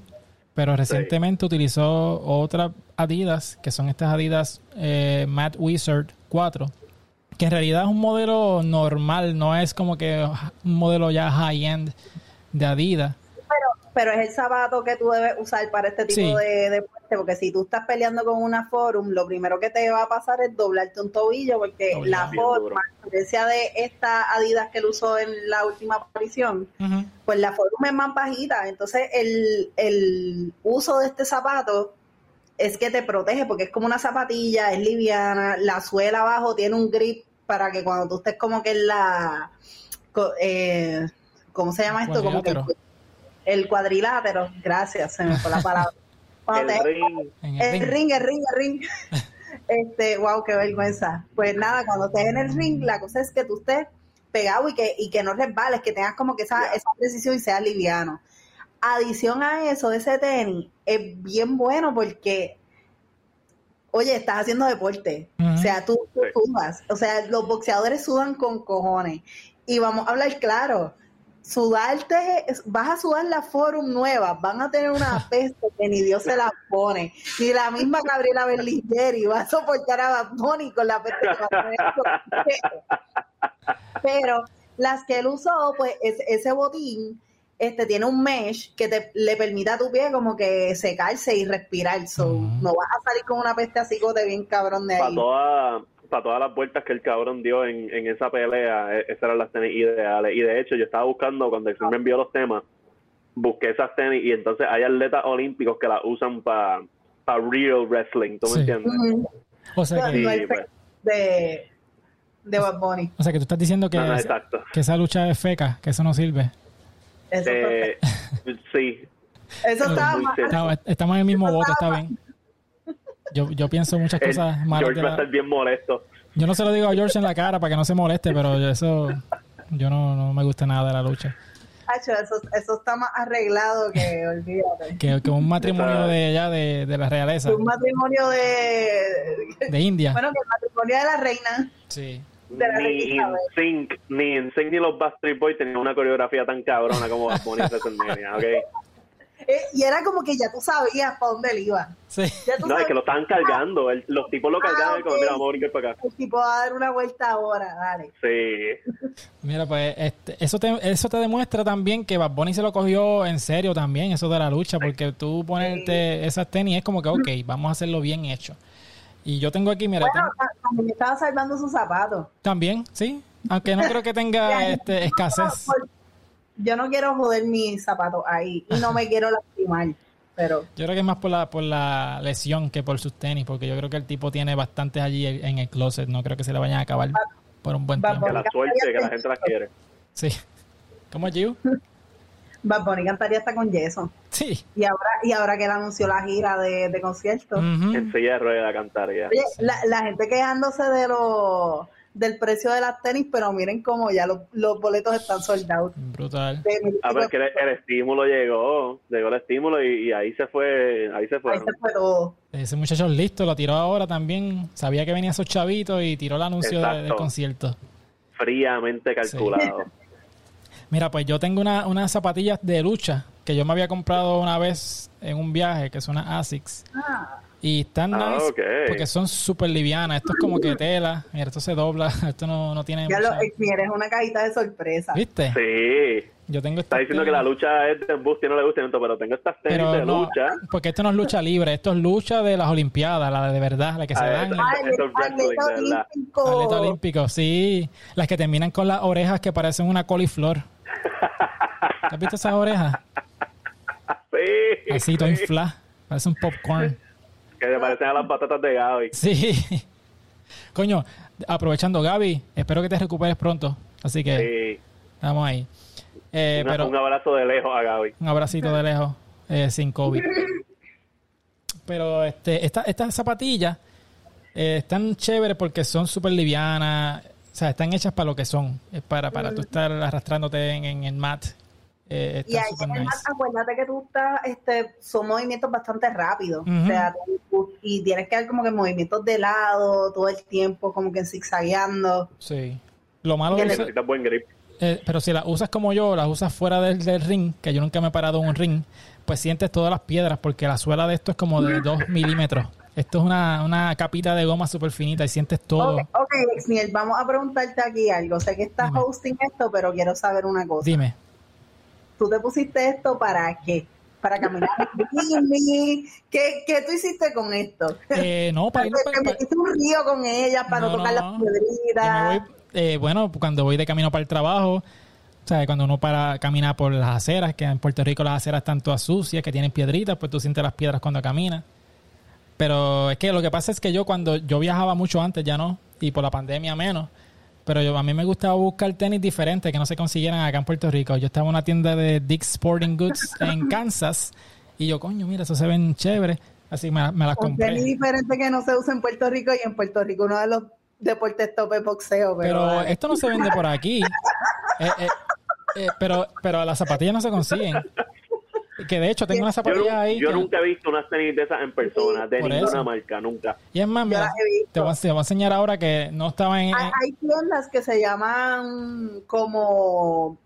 [SPEAKER 1] pero recientemente utilizó otras Adidas, que son estas Adidas eh, Matt Wizard 4, que en realidad es un modelo normal, no es como que un modelo ya high-end de Adidas.
[SPEAKER 3] Pero, es el zapato que tú debes usar para este tipo de deporte, porque si tú estás peleando con una Forum, lo primero que te va a pasar es doblarte un tobillo, porque la forma, a diferencia de esta Adidas que él usó en la última aparición, pues la Forum es más bajita, entonces el, el uso de este zapato es que te protege porque es como una zapatilla, es liviana, la suela abajo tiene un grip para que cuando tú estés como que en la... Eh, ¿Cómo se llama esto? Como que el cuadrilátero, gracias, se me fue la palabra. el, ring. el, ring. el ring, el ring, Este, wow, qué vergüenza. Pues nada, cuando estés en el ring, la cosa es que tú estés pegado y que, y que no resbales, que tengas como que esa, esa precisión y sea liviano adición a eso, ese tenis es bien bueno porque, oye, estás haciendo deporte. O sea, tú, sudas. O sea, los boxeadores sudan con cojones. Y vamos a hablar claro. Sudarte, vas a sudar la Forum nueva, van a tener una peste que ni Dios se la pone. Ni la misma Gabriela Berlingeri va a soportar a Bad con la peste que va a tener. Pero las que él usó, pues ese botín este tiene un mesh que te le permite a tu pie como que secarse y respirar. So. No vas a salir con una peste así de bien cabrón de
[SPEAKER 2] Para
[SPEAKER 3] ahí.
[SPEAKER 2] Para todas las vueltas que el cabrón dio en, en esa pelea, e- esas eran las tenis ideales. Y de hecho, yo estaba buscando, cuando el me envió los temas, busqué esas tenis y entonces hay atletas olímpicos que las usan para real wrestling, ¿tú me entiendes?
[SPEAKER 1] O sea que,
[SPEAKER 2] Sí, pues.
[SPEAKER 3] de, de Bad Bunny.
[SPEAKER 1] o sea que tú estás diciendo que,
[SPEAKER 2] No, no, exacto.
[SPEAKER 1] que esa lucha es feca, que eso no sirve.
[SPEAKER 3] Eso,
[SPEAKER 2] Eh, sí,
[SPEAKER 3] eso estaba.
[SPEAKER 1] Estamos, estamos en el mismo bote, está bien. Yo, yo pienso muchas
[SPEAKER 2] el-
[SPEAKER 1] cosas malas.
[SPEAKER 2] George va a estar bien molesto.
[SPEAKER 1] Yo no se lo digo a George en la cara para que no se moleste, pero eso yo no, no me gusta nada de la lucha.
[SPEAKER 3] Hacho, eso, eso está más arreglado que olvídate.
[SPEAKER 1] Que, que un matrimonio de allá de, de la realeza,
[SPEAKER 3] Un matrimonio de.
[SPEAKER 1] de India.
[SPEAKER 3] Bueno, que el matrimonio de la reina.
[SPEAKER 1] Sí.
[SPEAKER 3] De la
[SPEAKER 2] Ni
[SPEAKER 3] reina Isabel.
[SPEAKER 2] NSYNC, ni NSYNC ni los Backstreet Boys tenían una coreografía tan cabrona como Bad Bunny y ¿ok?
[SPEAKER 3] Eh, y era como que ya tú sabías para dónde él iba.
[SPEAKER 1] Sí.
[SPEAKER 2] No, es que lo estaban cargando. el- los tipos lo cargaban
[SPEAKER 3] Ah,
[SPEAKER 2] y como, mira, vamos a brincar para acá.
[SPEAKER 3] el tipo va a dar una vuelta ahora, dale.
[SPEAKER 2] Sí.
[SPEAKER 1] Mira, pues este, eso, te, eso te demuestra también que Bad Bunny se lo cogió en serio también, eso de la lucha, porque tú ponerte esas tenis es como que, ok, vamos a hacerlo bien hecho. Y yo tengo aquí, mira,
[SPEAKER 3] Bueno,
[SPEAKER 1] tengo-
[SPEAKER 3] también estaba salvando sus zapatos.
[SPEAKER 1] también, sí, aunque no creo que tenga este, escasez.
[SPEAKER 3] Por- Yo no quiero joder mis zapatos ahí y no me quiero lastimar, pero
[SPEAKER 1] Yo creo que es más por la, por la lesión que por sus tenis, porque yo creo que el tipo tiene bastantes allí en el closet, no creo que se le vayan a acabar por un buen tiempo.
[SPEAKER 2] Que la suerte, que la gente las quiere.
[SPEAKER 1] Sí. ¿Cómo Giu?
[SPEAKER 3] Bad Bunny cantaría hasta con yeso.
[SPEAKER 1] Sí.
[SPEAKER 3] Y ahora, y ahora que él anunció la gira de, de conciertos.
[SPEAKER 1] Ujú.
[SPEAKER 2] En silla de rueda cantaría.
[SPEAKER 3] Oye, la, la gente quejándose de lo, del precio de las tenis, pero miren cómo ya los, los boletos están soldados.
[SPEAKER 1] Brutal.
[SPEAKER 2] Ah, pero es que el, el estímulo llegó, llegó el estímulo y, y ahí se fue, ahí se
[SPEAKER 3] Ahí
[SPEAKER 2] fue.
[SPEAKER 3] se fue todo.
[SPEAKER 1] Ese muchacho es listo, lo tiró ahora también. Sabía que venía esos chavitos y tiró el anuncio de- del concierto.
[SPEAKER 2] Fríamente calculado.
[SPEAKER 1] Mira, pues yo tengo una- unas zapatillas de lucha que yo me había comprado una vez en un viaje, que son unas ASICS.
[SPEAKER 3] Ah,
[SPEAKER 1] Y están
[SPEAKER 2] Ah,
[SPEAKER 1] nice
[SPEAKER 2] ok.
[SPEAKER 1] porque son súper livianas. Esto es como que tela. Mira, esto se dobla. Esto no, no tiene
[SPEAKER 3] ya lo
[SPEAKER 1] mucha-
[SPEAKER 3] eres una cajita de sorpresa.
[SPEAKER 1] ¿Viste?
[SPEAKER 2] Sí.
[SPEAKER 1] Yo tengo
[SPEAKER 2] Está diciendo que la lucha es de embuste y no le gusta tanto, pero tengo estas tenis
[SPEAKER 1] pero
[SPEAKER 2] de
[SPEAKER 1] no,
[SPEAKER 2] lucha.
[SPEAKER 1] porque esto no es lucha libre, esto es lucha de las Olimpiadas, la de verdad, la que se
[SPEAKER 2] Ah,
[SPEAKER 1] dan.
[SPEAKER 2] es
[SPEAKER 3] atleta olímpico.
[SPEAKER 1] Atleta olímpico, sí. Las que terminan con las orejas que parecen una coliflor. ¿Has visto esas orejas?
[SPEAKER 2] Sí.
[SPEAKER 1] Así, todo
[SPEAKER 2] sí.
[SPEAKER 1] infla. Parece un popcorn.
[SPEAKER 2] Que se parecen a las patatas de Gaby.
[SPEAKER 1] Sí. Coño, aprovechando, Gaby, espero que te recuperes pronto. Así que
[SPEAKER 2] Sí.
[SPEAKER 1] estamos ahí. Eh,
[SPEAKER 2] Una-
[SPEAKER 1] pero
[SPEAKER 2] Un abrazo de lejos a Gaby.
[SPEAKER 1] un abracito de lejos, eh, sin COVID. Pero este, esta- estas zapatillas eh, están chéveres porque son súper livianas. O sea, están hechas para lo que son. Es para, para tú estar arrastrándote en, en el mat. Eh,
[SPEAKER 3] Y ahí
[SPEAKER 1] nice.
[SPEAKER 3] mat, acuérdate que tú estás, este, son movimientos bastante rápidos. O sea, tú- y tienes que dar como que movimientos de lado todo el tiempo, como que zigzagueando.
[SPEAKER 1] Sí. Lo malo eso-
[SPEAKER 2] Necesitas buen grip.
[SPEAKER 1] eh, pero si las usas como yo, las usas fuera del, del ring, que yo nunca me he parado en un ring, pues sientes todas las piedras porque la suela de esto es como de 2 milímetros. Esto es una, una capita de goma súper finita y sientes todo.
[SPEAKER 3] Ok, ok, Exniel, vamos a preguntarte aquí algo. Sé que estás
[SPEAKER 1] Dime.
[SPEAKER 3] hosting esto, pero quiero saber una cosa.
[SPEAKER 1] Dime.
[SPEAKER 3] ¿Tú te pusiste esto para qué? ¿Para caminar? ¿Qué, ¿Qué tú hiciste con esto?
[SPEAKER 1] Eh, no, para
[SPEAKER 3] ¿Te
[SPEAKER 1] para- para-
[SPEAKER 3] metiste un río con ella para no, tocar
[SPEAKER 1] no.
[SPEAKER 3] las piedritas?
[SPEAKER 1] voy, eh, bueno, cuando voy de camino para el trabajo, o sea, cuando uno para caminar por las aceras, que en Puerto Rico las aceras están todas sucias, que tienen piedritas, pues tú sientes las piedras cuando caminas. Pero es que lo que pasa es que yo cuando yo viajaba mucho antes, ya no, y por la pandemia menos, pero yo, a mí me gustaba buscar tenis diferentes que no se consiguieran acá en Puerto Rico. Yo estaba en una tienda de Dick's Sporting Goods en Kansas y yo, coño, mira, eso se ven chéveres. Así me, me las
[SPEAKER 3] Un tenis
[SPEAKER 1] compré.
[SPEAKER 3] diferente que no se usa en Puerto Rico y en Puerto Rico uno de los deportes top es boxeo. Pero,
[SPEAKER 1] Pero esto no se vende por aquí. Eh, eh, eh, pero, pero las zapatillas no se consiguen. Que de hecho tengo una
[SPEAKER 2] Yo,
[SPEAKER 1] zapatilla
[SPEAKER 2] nu-
[SPEAKER 1] ahí.
[SPEAKER 2] yo
[SPEAKER 1] que-
[SPEAKER 2] nunca he visto unas tenis de esas en persona, de
[SPEAKER 1] Por
[SPEAKER 2] ninguna
[SPEAKER 1] eso.
[SPEAKER 2] marca, nunca.
[SPEAKER 1] Y es más,
[SPEAKER 3] Yo
[SPEAKER 1] mira, te voy, a, te voy a enseñar ahora que no estaba en.
[SPEAKER 3] hay, hay tiendas que se llaman como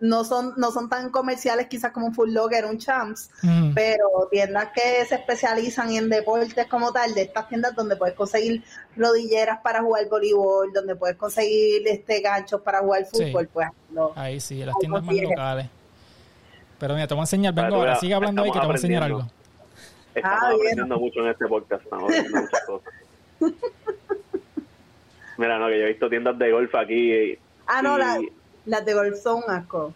[SPEAKER 3] no son no son tan comerciales quizás como un Full Locker, un Champs,
[SPEAKER 1] Mm,
[SPEAKER 3] pero tiendas que se especializan en deportes como tal, de estas tiendas donde puedes conseguir rodilleras para jugar voleibol, donde puedes conseguir este ganchos para jugar
[SPEAKER 1] Sí.
[SPEAKER 3] fútbol, pues no.
[SPEAKER 1] ahí sí, las tiendas más locales. Pero mira, te voy a enseñar, vengo ahora, sigue hablando ahí que te voy a enseñar algo.
[SPEAKER 2] Estamos
[SPEAKER 3] Ah, bien.
[SPEAKER 2] aprendiendo mucho en este podcast, estamos aprendiendo muchas cosas. Mira, no, que yo he visto tiendas de golf aquí y,
[SPEAKER 3] Ah, no,
[SPEAKER 2] y
[SPEAKER 3] la- las de golf son un asco.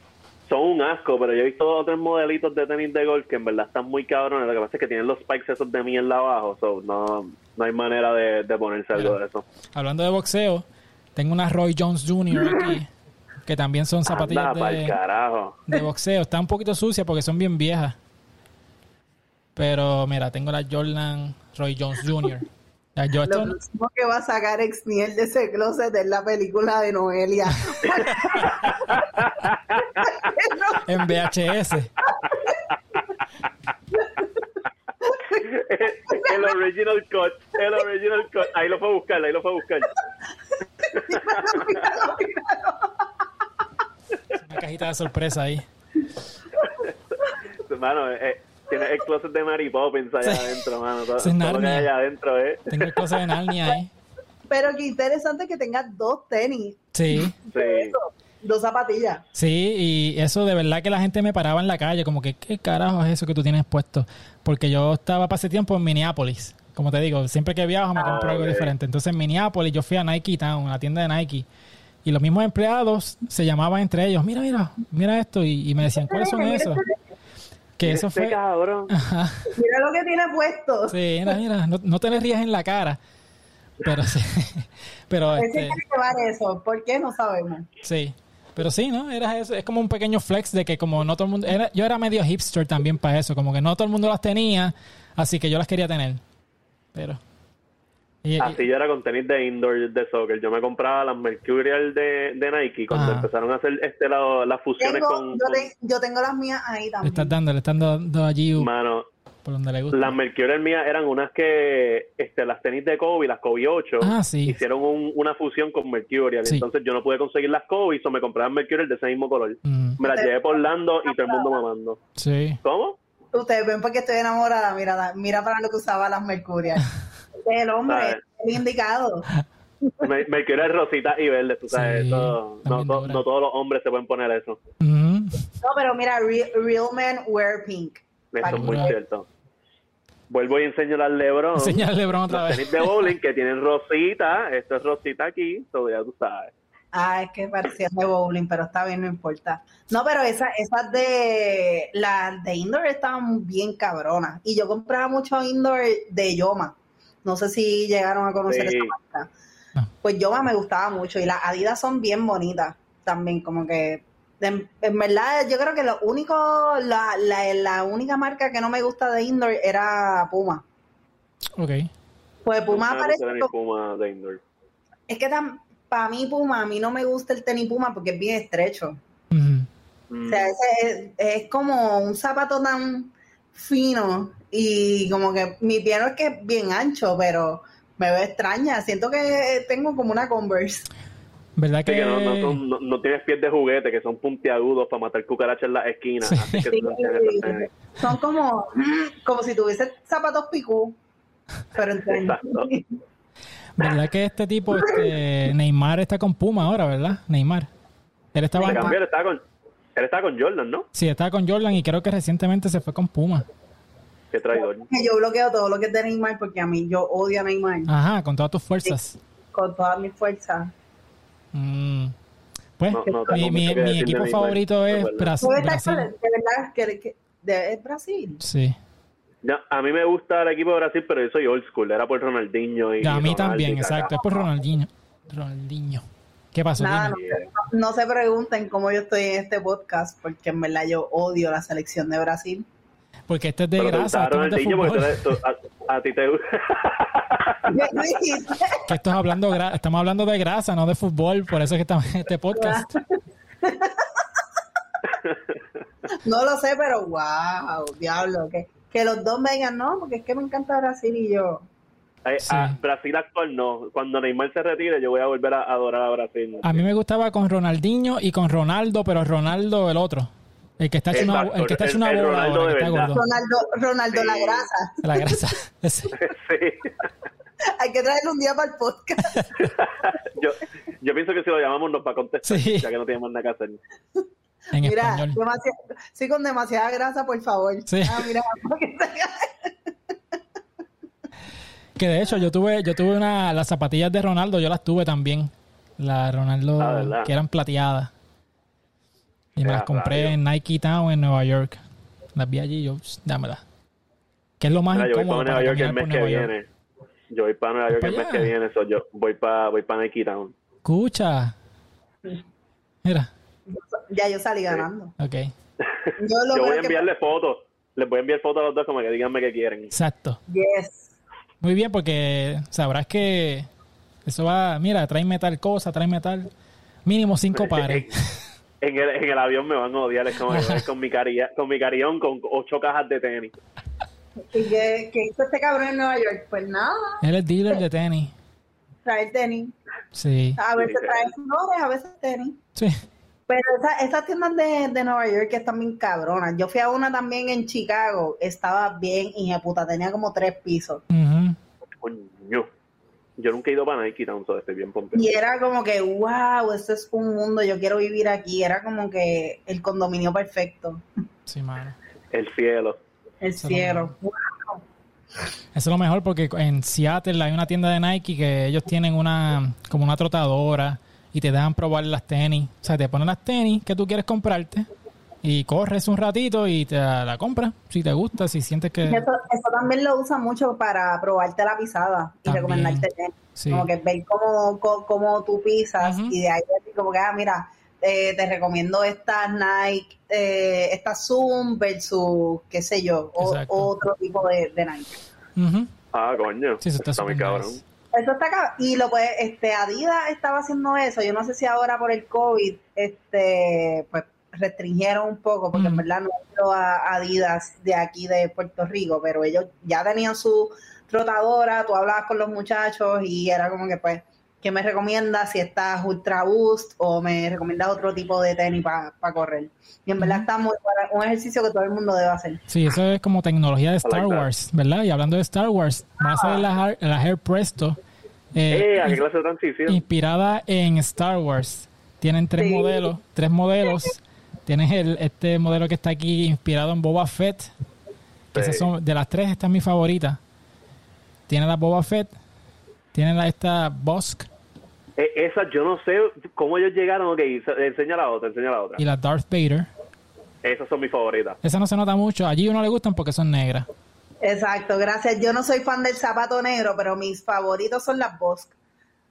[SPEAKER 2] son un asco, pero yo he visto dos o tres modelitos de tenis de golf que en verdad están muy cabrones. Lo que pasa es que tienen los spikes esos de mierda abajo, so no, no hay manera de, de ponerse algo de eso.
[SPEAKER 1] Hablando de boxeo, tengo una Roy Jones Jr. aquí, que también son zapatillas
[SPEAKER 2] Anda
[SPEAKER 1] de,
[SPEAKER 2] carajo.
[SPEAKER 1] de boxeo. Está un poquito sucia porque son bien viejas. Pero mira, tengo la Jordan Roy Jones Jr. Yo esto,
[SPEAKER 3] Lo próximo que va a sacar Exniel de ese closet es la película de Noelia.
[SPEAKER 1] en VHS.
[SPEAKER 2] el original cut, el original cut. Ahí lo fue a buscar, ahí lo fue a buscar.
[SPEAKER 1] Una cajita de sorpresa ahí.
[SPEAKER 2] Mano, eh, tiene el closet de Mary Poppins allá
[SPEAKER 1] Sí.
[SPEAKER 2] adentro, mano. Todo,
[SPEAKER 1] es
[SPEAKER 2] todo que hay allá adentro, eh.
[SPEAKER 1] Tengo cosas de Narnia ahí.
[SPEAKER 3] Pero qué interesante que tengas dos tenis,
[SPEAKER 1] Sí,
[SPEAKER 2] Sí.
[SPEAKER 3] dos zapatillas.
[SPEAKER 1] sí, y eso de verdad que la gente me paraba en la calle, como que, ¿qué carajo es eso que tú tienes puesto? Porque yo estaba para ese tiempo en Minneapolis. Como te digo, siempre que viajo me
[SPEAKER 2] Ah,
[SPEAKER 1] compro algo
[SPEAKER 2] ok.
[SPEAKER 1] diferente. Entonces en Minneapolis yo fui a Nike Town, a la tienda de Nike. Y los mismos empleados se llamaban entre ellos, mira, mira, mira esto. Y, y me decían, ¿cuáles son esos? Que eso
[SPEAKER 2] Este
[SPEAKER 1] fue...
[SPEAKER 2] cabrón.
[SPEAKER 1] Ajá.
[SPEAKER 3] Mira lo que tiene puesto.
[SPEAKER 1] Sí, mira, mira, no, no te le rías en la cara. Pero sí, pero este,
[SPEAKER 3] quiere llevar eso. ¿Por qué? No sabemos.
[SPEAKER 1] sí. Pero sí, ¿no? Era eso, es como un pequeño flex de que como no todo el mundo... Era, yo era medio hipster también para eso, como que no todo el mundo las tenía, así que yo las quería tener. Pero... y- y-
[SPEAKER 2] Así yo era con tenis de indoor de soccer. Yo me compraba las Mercurial de, de Nike cuando
[SPEAKER 1] Ah.
[SPEAKER 2] empezaron a hacer este lado, las fusiones
[SPEAKER 3] Tengo,
[SPEAKER 2] con,
[SPEAKER 3] yo,
[SPEAKER 2] con-
[SPEAKER 3] te- yo tengo las mías ahí
[SPEAKER 1] le
[SPEAKER 3] también.
[SPEAKER 1] estás dando, le están dando allí
[SPEAKER 2] Mano,
[SPEAKER 1] por donde le gusta.
[SPEAKER 2] las Mercurial mías eran unas que, este, las tenis de Kobe, las Kobe 8,
[SPEAKER 1] Ah, sí.
[SPEAKER 2] hicieron un- una fusión con Mercurial.
[SPEAKER 1] Sí.
[SPEAKER 2] Entonces yo no pude conseguir las Kobe, so me compraban Mercurial de ese mismo color.
[SPEAKER 1] Mm,
[SPEAKER 2] Me las llevé por Orlando y todo el mundo mamando.
[SPEAKER 1] sí.
[SPEAKER 2] ¿Cómo?
[SPEAKER 3] Ustedes ven porque estoy enamorada. Mira, mira para lo que usaba las Mercurial. El hombre, el indicado.
[SPEAKER 2] Me, Mercurial rosita y verde, tú sabes.
[SPEAKER 1] Sí,
[SPEAKER 2] no,
[SPEAKER 1] dura.
[SPEAKER 2] no todos los hombres se pueden poner eso.
[SPEAKER 1] Mm,
[SPEAKER 3] No, pero mira, real, real men wear pink.
[SPEAKER 2] Eso es muy
[SPEAKER 1] Dura.
[SPEAKER 2] cierto. Vuelvo y enseño las LeBron.
[SPEAKER 1] Enseñale LeBron otra
[SPEAKER 2] los
[SPEAKER 1] vez.
[SPEAKER 2] tenis de bowling que tienen rosita. Esto es rosita aquí, todo ya tú sabes.
[SPEAKER 3] Ah, es que parecían de bowling, pero está bien, no importa. No, pero esas esas de las de indoor estaban bien cabronas. Y yo compraba mucho indoor de Yoma. No sé si llegaron a conocer
[SPEAKER 2] Sí.
[SPEAKER 3] esa marca.
[SPEAKER 1] No.
[SPEAKER 3] Pues Yoma me gustaba mucho. Y las Adidas son bien bonitas también, como que en, en verdad yo creo que lo único, la, la, la única marca que no me gusta de indoor era Puma.
[SPEAKER 1] Ok.
[SPEAKER 3] Pues Puma
[SPEAKER 2] Nunca me
[SPEAKER 3] parece
[SPEAKER 2] puse tenis Puma de indoor.
[SPEAKER 3] es que para mí Puma, a mí no me gusta el tenis Puma porque es bien estrecho. O sea, ese es, es como un zapato tan fino y como que mi pie no es que es bien ancho, pero me veo extraña. Siento que tengo como una Converse.
[SPEAKER 1] ¿Verdad que,
[SPEAKER 2] que no, no, son- no- no tienes pies de juguete, que son puntiagudos para matar cucarachas en las esquinas.
[SPEAKER 1] Sí.
[SPEAKER 2] Así que
[SPEAKER 3] Sí, son como, como si tuviese zapatos picú, pero en tenis.
[SPEAKER 2] Exacto.
[SPEAKER 1] ¿verdad que este tipo, este, Neymar está con Puma ahora, ¿verdad? Neymar. Él estaba
[SPEAKER 2] Se
[SPEAKER 1] antes-
[SPEAKER 2] cambió, él estaba con, él estaba con Jordan, ¿no?
[SPEAKER 1] Sí, estaba con Jordan y creo que recientemente se fue con Puma.
[SPEAKER 2] Qué traidor.
[SPEAKER 3] Yo bloqueo todo lo que es de Neymar porque a mí yo odio a Neymar
[SPEAKER 1] Ajá, con todas tus fuerzas.
[SPEAKER 3] con todas mis fuerzas.
[SPEAKER 1] Mm. Pues,
[SPEAKER 2] No, no
[SPEAKER 1] mi, mi- equipo
[SPEAKER 2] Neymar,
[SPEAKER 1] favorito es. Brasil.
[SPEAKER 3] ¿Tú estás
[SPEAKER 1] Brasil.
[SPEAKER 3] con- de verdad que, que- de- es Brasil?
[SPEAKER 1] Sí.
[SPEAKER 2] Ya, a mí me gusta el equipo de Brasil, pero yo soy old school. Era por Ronaldinho y
[SPEAKER 1] a mí
[SPEAKER 2] Ronaldo
[SPEAKER 1] también,
[SPEAKER 2] y
[SPEAKER 1] exacto. Es por Ronaldinho. Ronaldinho. ¿Qué pasó?
[SPEAKER 3] Nada, no, no se pregunten cómo yo estoy en este podcast, porque en verdad yo odio la selección de Brasil.
[SPEAKER 1] Porque este es de
[SPEAKER 2] Pero te
[SPEAKER 1] grasa, esto no es de
[SPEAKER 2] tú a, a ti te.
[SPEAKER 1] Que esto es hablando estamos hablando de grasa, no de fútbol. Por eso es que estamos en este podcast.
[SPEAKER 3] No lo sé, pero wow, diablo, que, que los dos vengan, no, porque es que me encanta Brasil y yo.
[SPEAKER 2] Eh,
[SPEAKER 1] Sí.
[SPEAKER 2] a Brasil actual no. Cuando Neymar se retire, yo voy a volver a adorar a Brasil.
[SPEAKER 1] A mí me gustaba con Ronaldinho y con Ronaldo, pero Ronaldo el otro. El que está hecho una, el que está hecho una
[SPEAKER 2] el
[SPEAKER 1] bola
[SPEAKER 2] Ronaldo
[SPEAKER 1] ahora, que
[SPEAKER 2] de
[SPEAKER 1] está
[SPEAKER 2] verdad.
[SPEAKER 1] gordo.
[SPEAKER 3] Ronaldo, Ronaldo la grasa.
[SPEAKER 1] La grasa.
[SPEAKER 2] Sí.
[SPEAKER 3] Hay que traerlo un día para el podcast.
[SPEAKER 2] yo, yo pienso que si lo llamamos nos va a contestar,
[SPEAKER 1] Sí.
[SPEAKER 2] ya que no tenemos nada que hacer.
[SPEAKER 1] En
[SPEAKER 3] Mira, sí, con demasiada grasa, por favor.
[SPEAKER 1] Sí.
[SPEAKER 3] Ah, mira,
[SPEAKER 1] Que de hecho yo tuve, yo tuve una, las zapatillas de Ronaldo, yo las tuve también. Las de Ronaldo
[SPEAKER 2] Ah,
[SPEAKER 1] que eran plateadas. Y me las compré en Nike Town en Nueva York. Las vi allí y yo, "Pss, dámelas. Que es lo más
[SPEAKER 2] Mira, yo voy para Nueva York el mes que
[SPEAKER 1] York.
[SPEAKER 2] viene. Yo voy para Nueva York
[SPEAKER 1] ¿Para
[SPEAKER 2] el mes que viene, so yo voy para voy para Nike Town.
[SPEAKER 1] Escucha. Mira,
[SPEAKER 3] ya yo salí ganando.
[SPEAKER 1] ok.
[SPEAKER 3] Yo lo
[SPEAKER 2] Yo voy a
[SPEAKER 3] que-
[SPEAKER 2] enviarle fotos. Les voy a enviar fotos a los dos como que díganme qué quieren.
[SPEAKER 1] Exacto.
[SPEAKER 3] Yes.
[SPEAKER 1] Muy bien, porque sabrás que eso va, mira, tráeme tal cosa, tráeme tal. Mínimo cinco pares.
[SPEAKER 2] En el, en el avión me van a odiar, es como que con mi carilla, con mi carillón con ocho cajas de tenis.
[SPEAKER 3] ¿Y qué, qué hizo este cabrón en Nueva York? Pues nada,
[SPEAKER 1] Él es dealer de tenis.
[SPEAKER 3] traer tenis.
[SPEAKER 1] Sí.
[SPEAKER 3] A veces trae flores, a veces tenis.
[SPEAKER 1] Sí.
[SPEAKER 3] Pero esa- esas tiendas de, de Nueva York están bien cabronas. Yo fui a una también en Chicago, estaba bien puta, tenía como tres pisos.
[SPEAKER 2] Coño. Yo nunca he ido para Nike Town, so estoy bien pompeado.
[SPEAKER 3] Y era como que, wow, esto es un mundo, yo quiero vivir aquí. Era como que el condominio perfecto,
[SPEAKER 1] Sí, mano.
[SPEAKER 2] El cielo.
[SPEAKER 3] el
[SPEAKER 1] Eso
[SPEAKER 3] cielo.
[SPEAKER 1] Eso es lo mejor porque en Seattle hay una tienda de Nike que ellos tienen una como una trotadora y te dejan probar las tenis. O sea, te ponen las tenis que tú quieres comprarte y corres un ratito y te la, compras si te gusta, si sientes que...
[SPEAKER 3] Eso, eso también lo usa mucho para probarte la pisada y
[SPEAKER 1] También.
[SPEAKER 3] recomendarte tenis.
[SPEAKER 1] Sí.
[SPEAKER 3] Como que ver cómo, cómo, cómo tú pisas
[SPEAKER 1] Ujú.
[SPEAKER 3] y de ahí como que, ah, mira, eh, te recomiendo estas Nike, eh, estas Zoom versus, qué sé yo, o- otro tipo de, de Nike.
[SPEAKER 2] Ah, coño.
[SPEAKER 1] Sí, eso está
[SPEAKER 2] muy
[SPEAKER 1] súper
[SPEAKER 2] cabrón.
[SPEAKER 1] nice.
[SPEAKER 3] Eso está acá. Y lo puede, este, Adidas estaba haciendo eso. Yo no sé si ahora por el COVID, este, pues restringieron un poco, porque en verdad no ido a Adidas de aquí de Puerto Rico, pero ellos ya tenían su trotadora, tú hablabas con los muchachos y era como que pues, ¿qué me recomiendas si estás Ultra Boost o me recomiendas otro tipo de tenis para correr? Y en verdad está muy bueno, un ejercicio que todo el mundo debe hacer.
[SPEAKER 1] Sí, eso es como tecnología de Star. Wars, ¿verdad? Y hablando de Star Wars, va a salir la, Air- la Air Presto eh,
[SPEAKER 2] Eh, ¿a qué clase de transición?
[SPEAKER 1] inspirada en Star Wars. Tienen tres
[SPEAKER 3] Sí.
[SPEAKER 1] modelos, tres modelos. Tienes el, este modelo que está aquí inspirado en Boba Fett. Esas son, de las tres, esta es mi favorita. Tiene la Boba Fett, tiene la esta Bosk
[SPEAKER 2] Eh, esa, yo no sé cómo ellos llegaron. Ok, se- enseña la otra, enseña la otra.
[SPEAKER 1] y la Darth Vader.
[SPEAKER 2] Esas son mis favoritas.
[SPEAKER 1] Esa no se nota mucho. Allí uno le gustan porque son negras.
[SPEAKER 3] Exacto, gracias. Yo no soy fan del zapato negro, pero mis favoritos son las Bosk.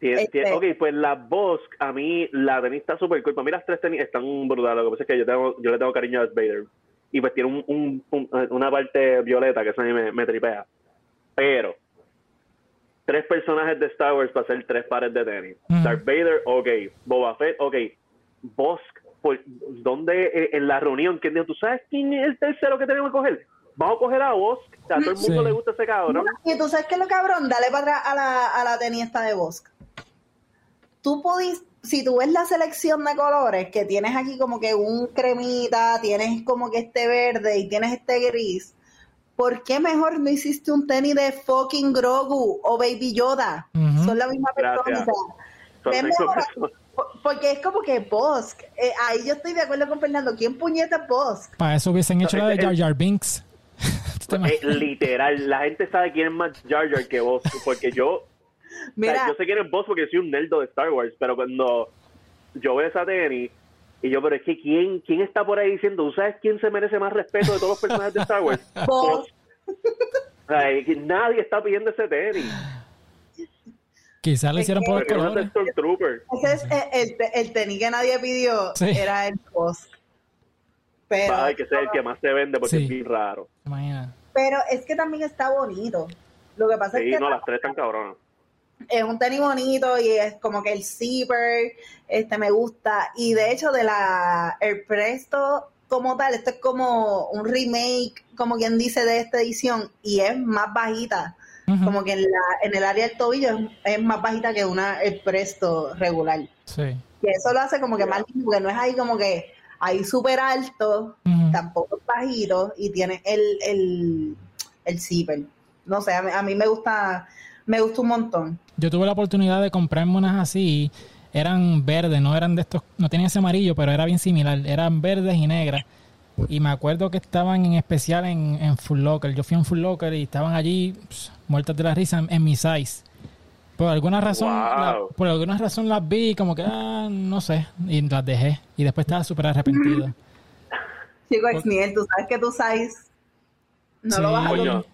[SPEAKER 2] Tien-
[SPEAKER 3] Este-
[SPEAKER 2] tien- ok, pues la Bosk, a mí la tenis está súper cool. Para mí las tres tenis están brutales. Lo que pasa es que yo, tengo, yo le tengo cariño a Darth Vader. Y pues tiene un, un- un- una parte violeta que eso a mí me, me tripea. Pero, tres personajes de Star Wars para hacer tres pares de tenis.
[SPEAKER 1] Ujú.
[SPEAKER 2] Darth Vader, ok. Boba Fett, ok. Bosk, pues, ¿dónde eh, en la reunión? ¿quién dijo, ¿Tú sabes quién es el tercero que tenemos que coger? Vamos a coger a Bosk. A todo el mundo
[SPEAKER 1] Sí.
[SPEAKER 2] le gusta ese cabrón.
[SPEAKER 3] Y tú sabes que lo cabrón, dale para atrás a la, a la tenis esta de Bosk. Tú pudiste, si tú ves la selección de colores que tienes aquí como que un cremita, tienes como que este verde y tienes este gris, ¿por qué mejor no hiciste un tenis de fucking Grogu o Baby Yoda? Son la misma persona. O porque es como que Bosk. eh, ahí yo estoy de acuerdo con Fernando. ¿Quién puñeta es Bosk?
[SPEAKER 1] Para eso hubiesen hecho la de Jar Jar Binks. ¿Tú te
[SPEAKER 2] Eh, literal, la gente sabe quién es más Jar Jar que vos, porque yo, o sea,
[SPEAKER 3] Mira,
[SPEAKER 2] yo sé quién es vos porque soy un nerdo de Star Wars, pero cuando yo veo esa tenis y yo, pero es que quién, quién está por ahí diciendo, ¿tú sabes quién se merece más respeto de todos los personajes de Star Wars?
[SPEAKER 3] Vos.
[SPEAKER 2] O sea, es que nadie está pidiendo ese tenis.
[SPEAKER 1] Quizás lo hicieron por colores.
[SPEAKER 2] Stormtrooper.
[SPEAKER 3] ese es el, el, el tenis que nadie pidió.
[SPEAKER 1] Sí.
[SPEAKER 3] Era el Bosk. Pero,
[SPEAKER 2] Hay que ser el que más se vende porque
[SPEAKER 1] Sí.
[SPEAKER 2] es bien raro.
[SPEAKER 3] Pero es que también está bonito. Lo que pasa
[SPEAKER 2] Sí,
[SPEAKER 3] es que
[SPEAKER 2] no, las tres están cabronas.
[SPEAKER 3] es un tenis bonito y es como que el zipper, este me gusta. Y de hecho, de la el Presto como tal, esto es como un remake, como quien dice, de esta edición, y es más bajita. Como que en, la, en el área del tobillo es, es más bajita que una el Presto regular.
[SPEAKER 1] Sí.
[SPEAKER 3] Y eso lo hace como que más lindo, porque no es ahí como que ahí súper alto, tampoco es bajito, y tiene el, el, el zipper. No sé, a mí, a mí me gusta, me gusta un montón.
[SPEAKER 1] Yo tuve la oportunidad de comprarme unas así eran verdes, no eran de estos, no tenían ese amarillo, pero era bien similar, eran verdes y negras. Y me acuerdo que estaban en especial en, en Full Locker. Yo fui en Full Locker y estaban allí pss, muertas de la risa en, en mi size. Por alguna razón,
[SPEAKER 2] Wow.
[SPEAKER 1] la- por alguna razón las vi como que, ah, no sé, y las dejé. Y después estaba súper arrepentido.
[SPEAKER 3] Chico, Exniel, tú sabes que tu size no
[SPEAKER 1] Sí.
[SPEAKER 3] lo vas a
[SPEAKER 2] Coño,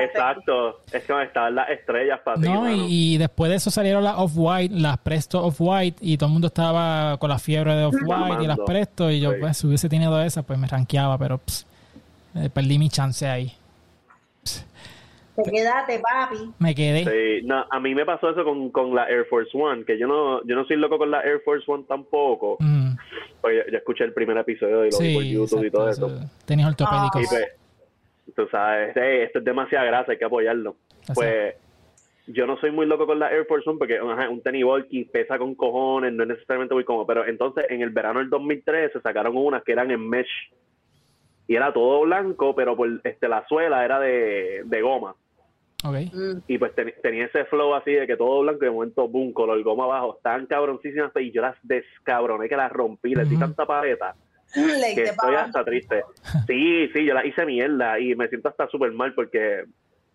[SPEAKER 2] exacto. Es que estaban las estrellas para ti,
[SPEAKER 1] No,
[SPEAKER 2] mano.
[SPEAKER 1] y, y después de eso salieron las Off-White, las Presto Off-White, y todo el mundo estaba con la fiebre de Off-White y las. Presto, y yo,
[SPEAKER 2] Sí.
[SPEAKER 1] pues, si hubiese tenido esas, pues me rankeaba, pero ps, eh, perdí mi chance ahí.
[SPEAKER 3] Te quedaste, papi.
[SPEAKER 1] Me quedé.
[SPEAKER 2] Sí, no, a mí me pasó eso con, con la Air Force One, que yo no yo no soy loco con la Air Force One tampoco.
[SPEAKER 1] Mm,
[SPEAKER 2] Oye, yo escuché el primer episodio y lo vi por YouTube y todo
[SPEAKER 1] eso. Tenis
[SPEAKER 2] Y
[SPEAKER 1] ortopédicos.
[SPEAKER 2] pues, tú sabes, "Ey, esto es demasiada grasa, hay que apoyarlo.
[SPEAKER 1] Así.
[SPEAKER 2] Pues yo no soy muy loco con la Air Force One porque ajá, un tenis bulky pesa con cojones, no es necesariamente muy cómodo. Pero entonces en el verano del 2013 sacaron unas que eran en mesh y era todo blanco, pero por este la suela era de, de goma.
[SPEAKER 1] Ok.
[SPEAKER 3] Mm.
[SPEAKER 2] Y pues ten- tenía ese flow así de que todo blanco y de momento, boom, color goma abajo. Estaban cabroncísimas y yo las descabroné que las rompí, les di tanta paleta que
[SPEAKER 3] Leite
[SPEAKER 2] estoy hasta triste. Sí, sí, yo las hice mierda y me siento hasta súper mal porque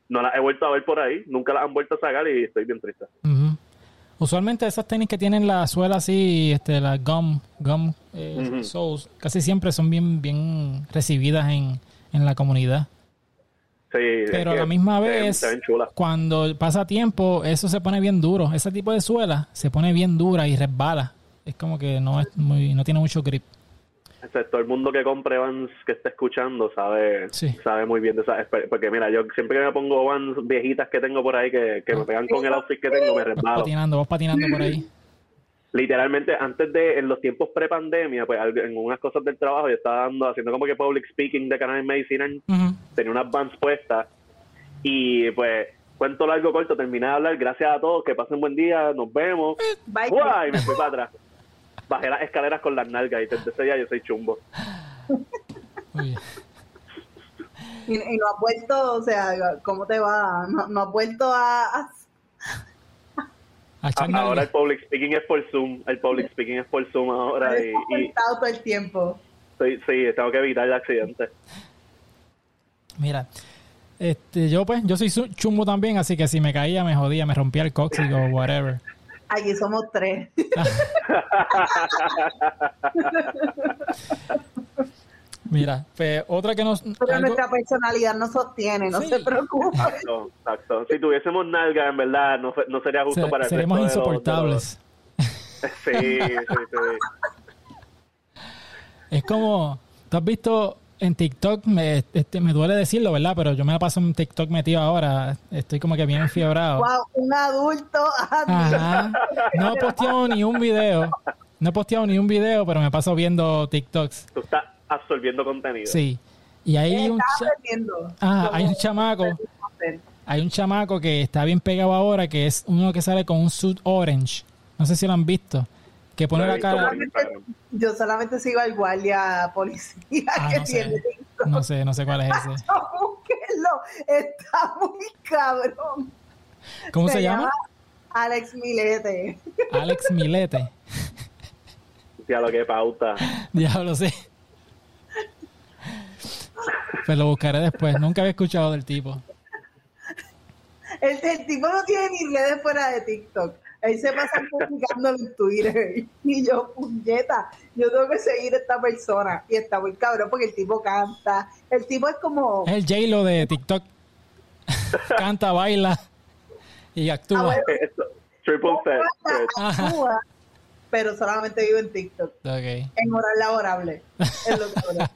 [SPEAKER 2] no las he vuelto a ver por ahí, nunca las han vuelto a sacar y estoy bien triste.
[SPEAKER 1] Usualmente esas tenis que tienen la suela así, este, la gum, gum eh, soles, casi siempre son bien, bien recibidas en, en la comunidad.
[SPEAKER 2] Sí,
[SPEAKER 1] Pero a la misma vez, cuando pasa tiempo, eso se pone bien duro. Ese tipo de suela se pone bien dura y resbala. Es como que no es muy, no tiene mucho grip.
[SPEAKER 2] O sea, todo el mundo que compre Vans que esté escuchando sabe
[SPEAKER 1] Sí.
[SPEAKER 2] sabe muy bien de esa exper- porque mira yo siempre que me pongo Vans viejitas que tengo por ahí que, que me pegan con el outfit que tengo me
[SPEAKER 1] Vas
[SPEAKER 2] resbalo
[SPEAKER 1] patinando, vas patinando por ahí.
[SPEAKER 2] literalmente antes de en los tiempos pre-pandemia pues en unas cosas del trabajo yo estaba dando haciendo como que public speaking de canal medicinal
[SPEAKER 1] Ujú.
[SPEAKER 2] tenía unas Vans puestas y pues cuento largo corto terminé de hablar gracias a todos que pasen buen día nos vemos
[SPEAKER 3] Bye.
[SPEAKER 2] ¡Guay! y me fui para atrás bajé las escaleras con las nalgas y desde ese día yo soy chumbo
[SPEAKER 1] Uy.
[SPEAKER 3] Y, y no has vuelto, o sea, ¿cómo te va? No, no has vuelto a,
[SPEAKER 2] ahora el public speaking es por Zoom, el public speaking es por Zoom ahora y, y
[SPEAKER 3] todo el tiempo.
[SPEAKER 2] estoy- sí, tengo que evitar el accidente.
[SPEAKER 1] Mira, este, yo pues, yo soy chumbo también, así que si me caía, me jodía, me rompía el cóxico o whatever.
[SPEAKER 3] Aquí somos tres.
[SPEAKER 1] Mira, pues otra que nos...
[SPEAKER 3] Pero
[SPEAKER 1] algo-
[SPEAKER 3] nuestra personalidad no sostiene, no
[SPEAKER 1] Sí.
[SPEAKER 3] se preocupe.
[SPEAKER 2] Exacto, exacto. Si tuviésemos nalga, en verdad, no, no sería justo
[SPEAKER 1] se-
[SPEAKER 2] para el
[SPEAKER 1] seremos
[SPEAKER 2] resto de los-
[SPEAKER 1] insoportables.
[SPEAKER 2] de los- Sí, sí, sí.
[SPEAKER 1] Es como, tú has visto en TikTok, me, este, me duele decirlo, ¿verdad? Pero yo me la paso en TikTok metido ahora. Estoy como que bien enfiebrado.
[SPEAKER 3] Wow, un adulto.
[SPEAKER 1] Ajá. No he posteado ni un video. No he posteado ni un video, pero me paso viendo TikToks.
[SPEAKER 2] Tú estás absorbiendo contenido.
[SPEAKER 1] Sí. Y hay un,
[SPEAKER 3] aprendiendo.
[SPEAKER 1] ah, hay un chamaco, hay un chamaco que está bien pegado ahora, que es uno que sale con un suit orange. No sé si lo han visto. Que pone la cara.
[SPEAKER 2] Instagram.
[SPEAKER 3] Yo solamente sigo al guardia policía
[SPEAKER 1] Ah,
[SPEAKER 3] que
[SPEAKER 1] no
[SPEAKER 3] tiene
[SPEAKER 1] sé. No sé, no sé cuál es ese.
[SPEAKER 3] Búsquenlo, está muy cabrón.
[SPEAKER 1] ¿Cómo se, llama?
[SPEAKER 3] Alex Milete.
[SPEAKER 1] Alex Milete.
[SPEAKER 2] Ya lo que pauta.
[SPEAKER 1] Diablo, sí. Pues lo buscaré después. Nunca había escuchado del tipo.
[SPEAKER 3] El, el tipo no tiene ni redes fuera de TikTok. Él se pasa publicándolo en Twitter. Y yo, puñeta, yo tengo que seguir a esta persona. Y está muy cabrón porque el tipo canta. El tipo es como.
[SPEAKER 1] Es el J-Lo de TikTok. Canta, baila y actúa.
[SPEAKER 3] Ah, bueno.
[SPEAKER 2] Esto, triple set.
[SPEAKER 3] actúa, pero solamente vive en TikTok.
[SPEAKER 1] Ok.
[SPEAKER 3] En horas laborables. Es lo que.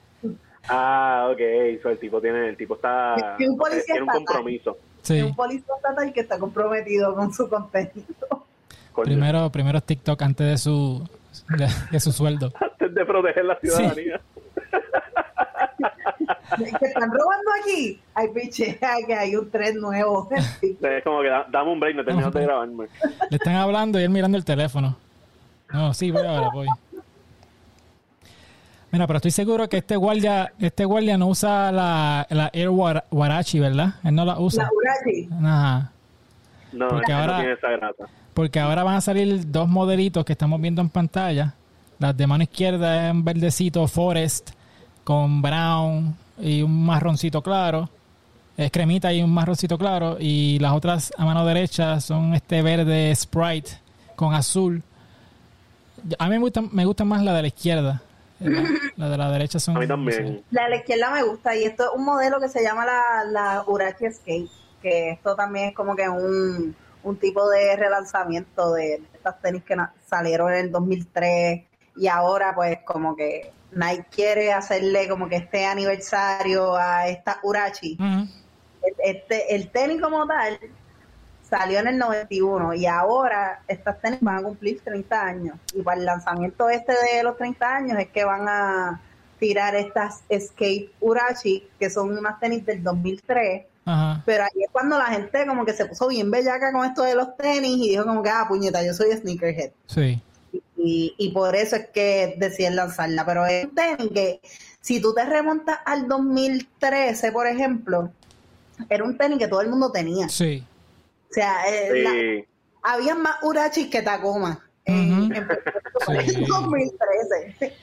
[SPEAKER 2] Ah, ok. So, el tipo tiene, el tipo está,
[SPEAKER 3] Y un policía
[SPEAKER 2] tiene un compromiso.
[SPEAKER 3] Es
[SPEAKER 1] Sí.
[SPEAKER 3] un policía estatal que está comprometido con su contenido.
[SPEAKER 2] Coño.
[SPEAKER 1] Primero, primero TikTok antes de su, de, de su sueldo.
[SPEAKER 2] Antes de proteger la ciudadanía.
[SPEAKER 3] que están robando aquí. Ay, piche, que hay un tren nuevo.
[SPEAKER 2] Es como que da- dame un break, no terminas de grabarme.
[SPEAKER 1] Le están hablando y él mirando el teléfono. No, sí, voy ahora, voy. Mira, pero estoy seguro que este guardia, este guardia no usa la, la Air War- Warachi, ¿verdad? Él no la
[SPEAKER 3] La
[SPEAKER 1] usa.
[SPEAKER 3] Urachi.
[SPEAKER 1] Ajá.
[SPEAKER 2] No,
[SPEAKER 1] Porque ahora-
[SPEAKER 2] no tiene esa grasa.
[SPEAKER 1] Porque ahora van a salir dos modelitos que estamos viendo en pantalla. Las de mano izquierda es un verdecito Forest con brown y un marroncito claro. Es cremita y un marroncito claro. Y las otras a mano derecha son este verde Sprite con azul. A mí me gustan, me gusta más la de la izquierda. La, la de la derecha son...
[SPEAKER 2] A mí
[SPEAKER 3] La
[SPEAKER 2] también.
[SPEAKER 3] de la izquierda me gusta y esto es un modelo que se llama la, la Urachi Escape, que esto también es como que un, un tipo de relanzamiento de estas tenis que salieron en el 2003 y ahora pues como que Nike quiere hacerle como que este aniversario a esta Urachi.
[SPEAKER 1] Ujú.
[SPEAKER 3] Este, el tenis como tal salió en el 91 y ahora estas tenis van a cumplir 30 años. Y para el lanzamiento este de los 30 años es que van a tirar estas Escape Urachi, que son unas tenis del 2003.
[SPEAKER 1] Ajá.
[SPEAKER 3] Pero ahí es cuando la gente como que se puso bien bellaca con esto de los tenis y dijo como que, ah, puñeta, yo soy sneakerhead.
[SPEAKER 1] Sí.
[SPEAKER 3] Y, y por eso es que deciden lanzarla. Pero es un tenis que, si tú te remontas al 2013, por ejemplo, era un tenis que todo el mundo tenía.
[SPEAKER 1] Sí.
[SPEAKER 3] O sea, eh, la- había más Urachis que Tacoma en, Puerto Rico en
[SPEAKER 1] Sí.
[SPEAKER 3] 2013.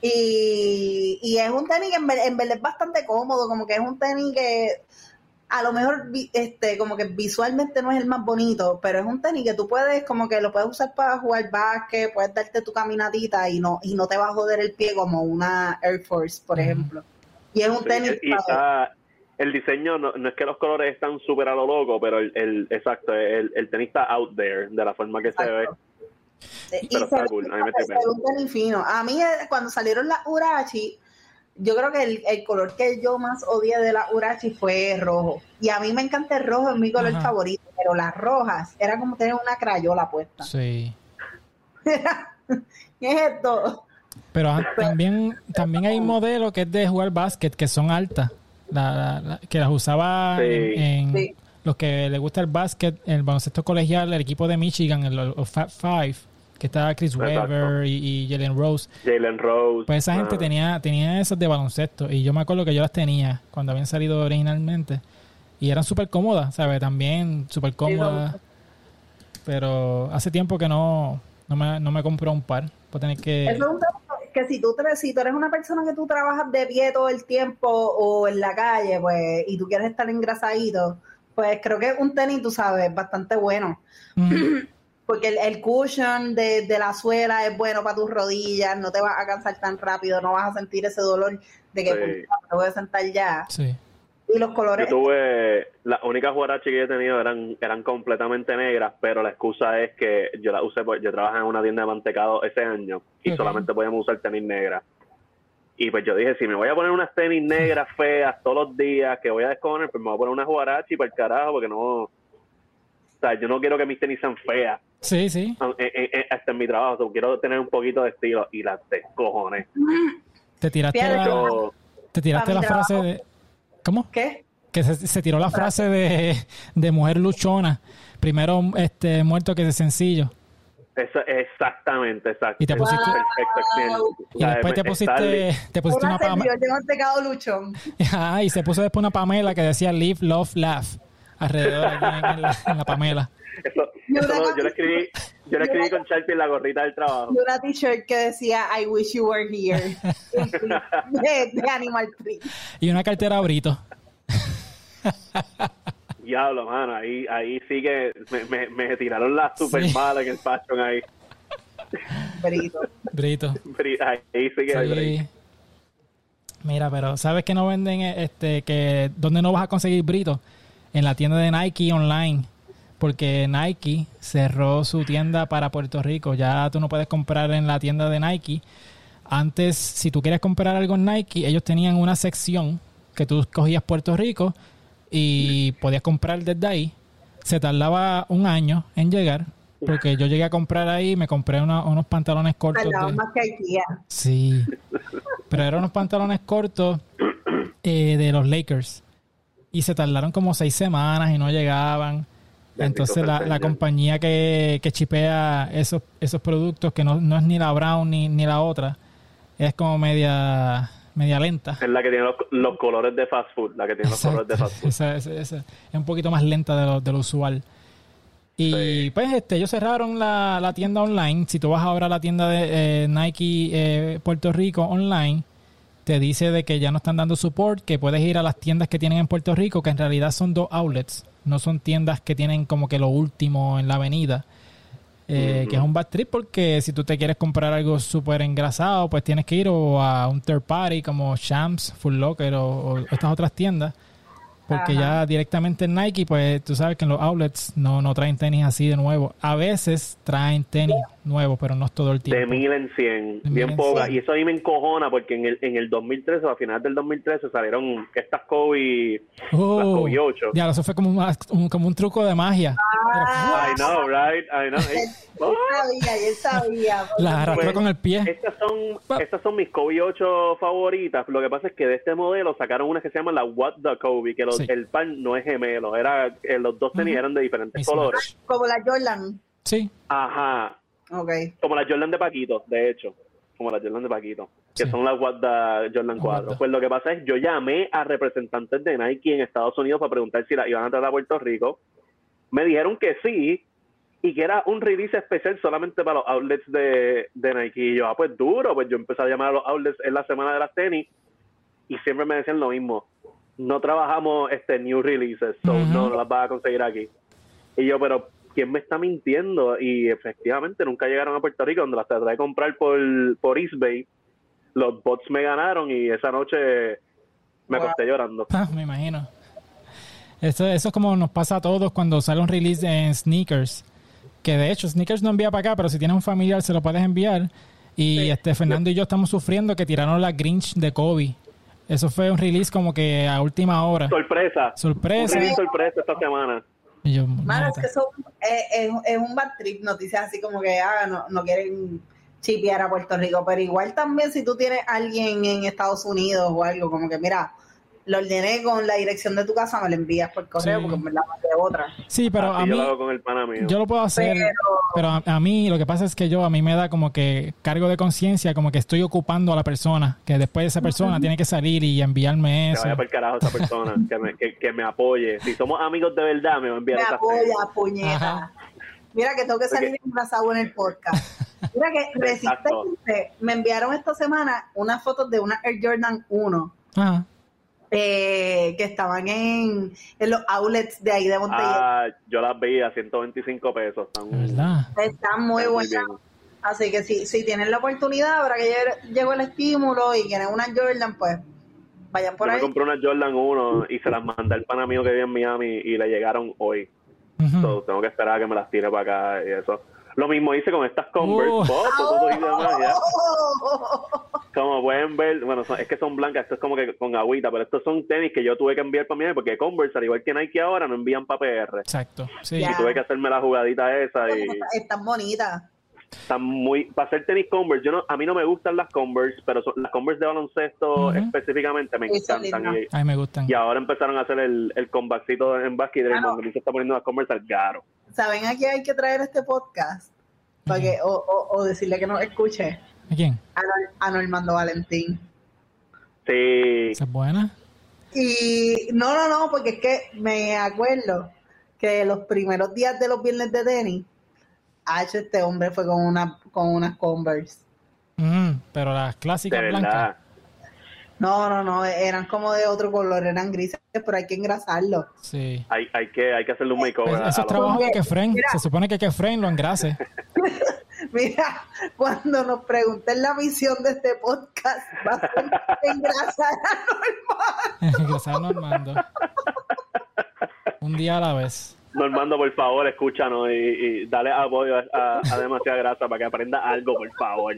[SPEAKER 3] Y, y es un tenis que en, en verdad es bastante cómodo, como que es un tenis que a lo mejor vi- este como que visualmente no es el más bonito, pero es un tenis que tú puedes como que lo puedes usar para jugar básquet, puedes darte tu caminatita y no y no te va a joder el pie como una Air Force, por ejemplo. Y es un
[SPEAKER 2] Sí,
[SPEAKER 3] tenis
[SPEAKER 2] y está, el diseño no, no es que los colores están súper a lo loco, pero el, el exacto, el, el tenis está out there de la forma que se ve.
[SPEAKER 3] Y
[SPEAKER 2] Pero
[SPEAKER 3] se
[SPEAKER 2] está cool, a mí me
[SPEAKER 3] tenis fino. A mí, eh, cuando salieron las Urachi, yo creo que el, el color que yo más odié de las Urachi fue rojo. Y a mí me encanta el rojo, es mi color
[SPEAKER 1] Ajá.
[SPEAKER 3] favorito. Pero las rojas era como tener una crayola puesta.
[SPEAKER 1] Sí.
[SPEAKER 3] ¿Qué es esto?
[SPEAKER 1] Pero también, también hay un modelo que es de jugar básquet, que son altas, la- la- la- que las usaba
[SPEAKER 2] Sí.
[SPEAKER 1] en, en
[SPEAKER 3] Sí.
[SPEAKER 1] los que les gusta el básquet, el baloncesto colegial, el equipo de Michigan, el, los Fat Five, que estaba Chris
[SPEAKER 2] Exacto.
[SPEAKER 1] Webber y, y Jalen Rose.
[SPEAKER 2] Jalen Rose.
[SPEAKER 1] Pues esa gente
[SPEAKER 2] ajá.
[SPEAKER 1] tenía, tenía esos de baloncesto y yo me acuerdo que yo las tenía cuando habían salido originalmente y eran súper cómodas, ¿sabes? También súper cómodas. Pero hace tiempo que no, no, me, no me compro un par. Puedo tener que...
[SPEAKER 3] Eso es un tema que si tú, te- si tú eres una persona que tú trabajas de pie todo el tiempo o en la calle, pues, y tú quieres estar engrasadito, pues creo que un tenis, tú sabes, bastante bueno.
[SPEAKER 1] Mm,
[SPEAKER 3] Porque el, el cushion de, de la suela es bueno para tus rodillas, no te vas a cansar tan rápido, no vas a sentir ese dolor de que
[SPEAKER 2] Sí.
[SPEAKER 3] "Puta, me voy a sentar ya.
[SPEAKER 1] sí.
[SPEAKER 3] Y los
[SPEAKER 2] Yo
[SPEAKER 3] colores,
[SPEAKER 2] tuve, las únicas guarachas que yo he tenido eran, eran completamente negras, pero la excusa es que yo las usé, porque yo trabajaba en una tienda de mantecado ese año y solamente podíamos usar tenis negras. Y pues yo dije, si me voy a poner unas tenis negras feas todos los días que voy a descojonar, pues me voy a poner unas guarachi para el carajo, porque no... O sea, yo no quiero que mis tenis sean feas,
[SPEAKER 1] Sí, sí.
[SPEAKER 2] eh, eh, eh, hasta en mi trabajo, so, quiero tener un poquito de estilo y las descojones.
[SPEAKER 1] Te tiraste
[SPEAKER 3] Fíjate
[SPEAKER 1] la,
[SPEAKER 2] Yo,
[SPEAKER 1] te tiraste la frase
[SPEAKER 3] trabajo.
[SPEAKER 1] de... ¿Cómo?
[SPEAKER 3] ¿qué?
[SPEAKER 1] Que se, se tiró la frase de, de mujer luchona. Primero este muerto que de sencillo.
[SPEAKER 2] eso, exactamente, exacto.
[SPEAKER 1] Y te pusiste-
[SPEAKER 2] perfecto.
[SPEAKER 1] Y después te pusiste, te pusiste
[SPEAKER 3] Una
[SPEAKER 1] Pamela.
[SPEAKER 3] luchón.
[SPEAKER 1] Ah, y se puso después una Pamela que decía Live, Love, Laugh. Alrededor en, en la, en la Pamela.
[SPEAKER 2] Eso, eso no, yo lo escribí, yo lo escribí con Sharpie en la gorrita del trabajo.
[SPEAKER 3] Y una t-shirt que decía I wish you were here. de, de Animal Print.
[SPEAKER 1] Y una cartera Brito.
[SPEAKER 2] Diablo, mano, ahí, ahí sí que me, me, me tiraron la super
[SPEAKER 1] Sí.
[SPEAKER 2] mala en el fashion ahí.
[SPEAKER 3] Brito.
[SPEAKER 1] Brito.
[SPEAKER 2] Ahí sí que hay.
[SPEAKER 1] Sí. Mira, pero ¿sabes que no venden este que dónde no vas a conseguir Brito? En la tienda de Nike online. Porque Nike cerró su tienda para Puerto Rico. Ya tú no puedes comprar en la tienda de Nike. Antes, si tú quieres comprar algo en Nike, ellos tenían una sección que tú cogías Puerto Rico y podías comprar desde ahí. Se tardaba un año en llegar. Porque yo llegué a comprar ahí, me compré una- unos pantalones cortos. De-
[SPEAKER 3] más que IKEA.
[SPEAKER 1] Sí. Pero eran unos pantalones cortos eh, de los Lakers. Y se tardaron como seis semanas y no llegaban. Entonces la, la compañía que, que chipea esos, esos productos, que no, no es ni la Brown ni, ni la otra, es como media, media lenta.
[SPEAKER 2] Es la que tiene los, los colores de fast food, la que tiene los colores de fast food.
[SPEAKER 1] Esa- esa- esa. Es un poquito más lenta de lo, de lo usual. Y pues este, ellos cerraron la, la, tienda online. Si tú vas ahora a la tienda de eh, Nike eh, Puerto Rico online, te dice de que ya no están dando support, que puedes ir a las tiendas que tienen en Puerto Rico, que en realidad son dos outlets, no son tiendas que tienen como que lo último en la avenida. Eh, que es un bad trip porque si tú te quieres comprar algo súper engrasado, pues tienes que ir o a un third party como Shams, Full Locker o estas otras tiendas porque ya directamente en Nike, pues tú sabes que en los outlets no, no traen tenis así de nuevo. A veces traen tenis nuevos, pero no es todo el tiempo.
[SPEAKER 2] De mil en cien, bien poca. Y eso a mí me encojona porque en el, en el 2013, a finales del 2013, salieron estas Kobe, oh, las Kobe 8.
[SPEAKER 1] Ya, eso fue como un, como un truco de magia.
[SPEAKER 2] Ah, I know, right? I know.
[SPEAKER 3] él sabía, él sabía.
[SPEAKER 1] Las arrastró pues, con el pie.
[SPEAKER 2] Estas son, estas son mis Kobe 8 favoritas. Lo que pasa es que de este modelo sacaron unas que se llaman la What the Kobe, que los el pan no es gemelo, era eh, los dos tenis eran de diferentes colores.
[SPEAKER 3] Como la Jordan.
[SPEAKER 1] Sí.
[SPEAKER 2] Ajá.
[SPEAKER 3] Okay.
[SPEAKER 2] Como la Jordan de Paquito, de hecho. Como la Jordan de Paquito. Que son las Guarda Jordan 4. Pues lo que pasa es, yo llamé a representantes de Nike en Estados Unidos para preguntar si la iban a traer a Puerto Rico. Me dijeron que sí, y que era un release especial solamente para los outlets de, de Nike. Y yo, ah, pues duro, pues yo empecé a llamar a los outlets en la semana de las tenis y siempre me decían lo mismo no trabajamos este new releases, so no, las vas a conseguir aquí. Y yo, pero ¿quién me está mintiendo? Y efectivamente nunca llegaron a Puerto Rico, donde las traté de comprar por, por Eastbay. Los bots me ganaron y esa noche me acosté llorando.
[SPEAKER 1] Ah, me imagino. Eso, eso es como nos pasa a todos cuando sale un release en sneakers. Que de hecho, sneakers no envía para acá, pero si tienes un familiar se lo puedes enviar. Y este Fernando y yo estamos sufriendo que tiraron la Grinch de Kobe eso fue un release como que a última hora.
[SPEAKER 2] Sorpresa.
[SPEAKER 1] Sorpresa.
[SPEAKER 2] Un sorpresa esta semana.
[SPEAKER 1] Y yo,
[SPEAKER 3] Mano, es que eso es, es, un bad trip, noticias así como que ah, no, no quieren chipear a Puerto Rico, pero igual también si tú tienes alguien en Estados Unidos o algo, como que mira, lo ordené con la dirección de tu casa, me lo envías por correo porque me la mandé otra.
[SPEAKER 1] Sí, pero a mí. Yo
[SPEAKER 2] lo hago con el pana mío.
[SPEAKER 1] Yo lo puedo hacer, pero, a, mí lo que pasa es que yo, a mí me da como que cargo de conciencia, como que estoy ocupando a la persona, que después esa persona tiene que salir y enviarme eso.
[SPEAKER 2] Que vaya por carajo esa persona, que, me, que, me apoye. Si somos amigos de verdad, me va a enviar
[SPEAKER 3] Me apoya, puñeta. Mira que tengo que salir embarazado en el podcast. Mira que recientemente me enviaron esta semana unas fotos de una Air Jordan 1. Ajá eh, que estaban en, en, los outlets de ahí de Monterrey.
[SPEAKER 2] Ah, yo las vi a 125 pesos.
[SPEAKER 3] Están, muy buenas. Así que si, si tienen la oportunidad, ahora que llegó el estímulo y quieren una Jordan, pues vayan por
[SPEAKER 2] yo
[SPEAKER 3] ahí.
[SPEAKER 2] Me compré una Jordan 1 y se las mandé al pana mío que vive en Miami y le llegaron hoy. tengo que esperar a que me las tire para acá y eso. Lo mismo hice con estas Converse. Como pueden ver, bueno, es que son blancas, esto es como que con agüita, pero estos son tenis que yo tuve que enviar para mí porque Converse, al igual que Nike ahora, no envían para PR.
[SPEAKER 1] Exacto, sí.
[SPEAKER 2] Y tuve que hacerme la jugadita esa y...
[SPEAKER 3] Están bonitas.
[SPEAKER 2] Están muy... Para hacer tenis Converse, yo no, a mí no me gustan las Converse, pero las Converse de baloncesto específicamente me encantan.
[SPEAKER 1] Y, a mí me gustan.
[SPEAKER 2] Y ahora empezaron a hacer el, el en básquet y ah, se está poniendo las Converse al garo.
[SPEAKER 3] ¿Saben a quién hay que traer este podcast? Para que, o, o, decirle que no escuche.
[SPEAKER 1] ¿A quién?
[SPEAKER 3] A, Normando Valentín.
[SPEAKER 2] Sí.
[SPEAKER 1] ¿Esa es buena?
[SPEAKER 3] Y no, no, no, porque es que me acuerdo que los primeros días de los viernes de tenis, H, este hombre fue con una con unas Converse.
[SPEAKER 1] Mm, pero las clásicas blancas.
[SPEAKER 3] No, no, no, eran como de otro color, eran grises, pero hay que engrasarlo.
[SPEAKER 1] Sí.
[SPEAKER 2] Hay, hay, que, hay que hacerle un makeover.
[SPEAKER 1] Eso es trabajo de Kefren. Se supone que Kefren lo engrase.
[SPEAKER 3] Mira, cuando nos pregunten la misión de este podcast, va a ser engrasar a Normando.
[SPEAKER 1] engrasar a Normando. Un día a la vez.
[SPEAKER 2] Normando, por favor, escúchanos y, y dale apoyo a, a demasiada grasa para que aprenda algo, por favor.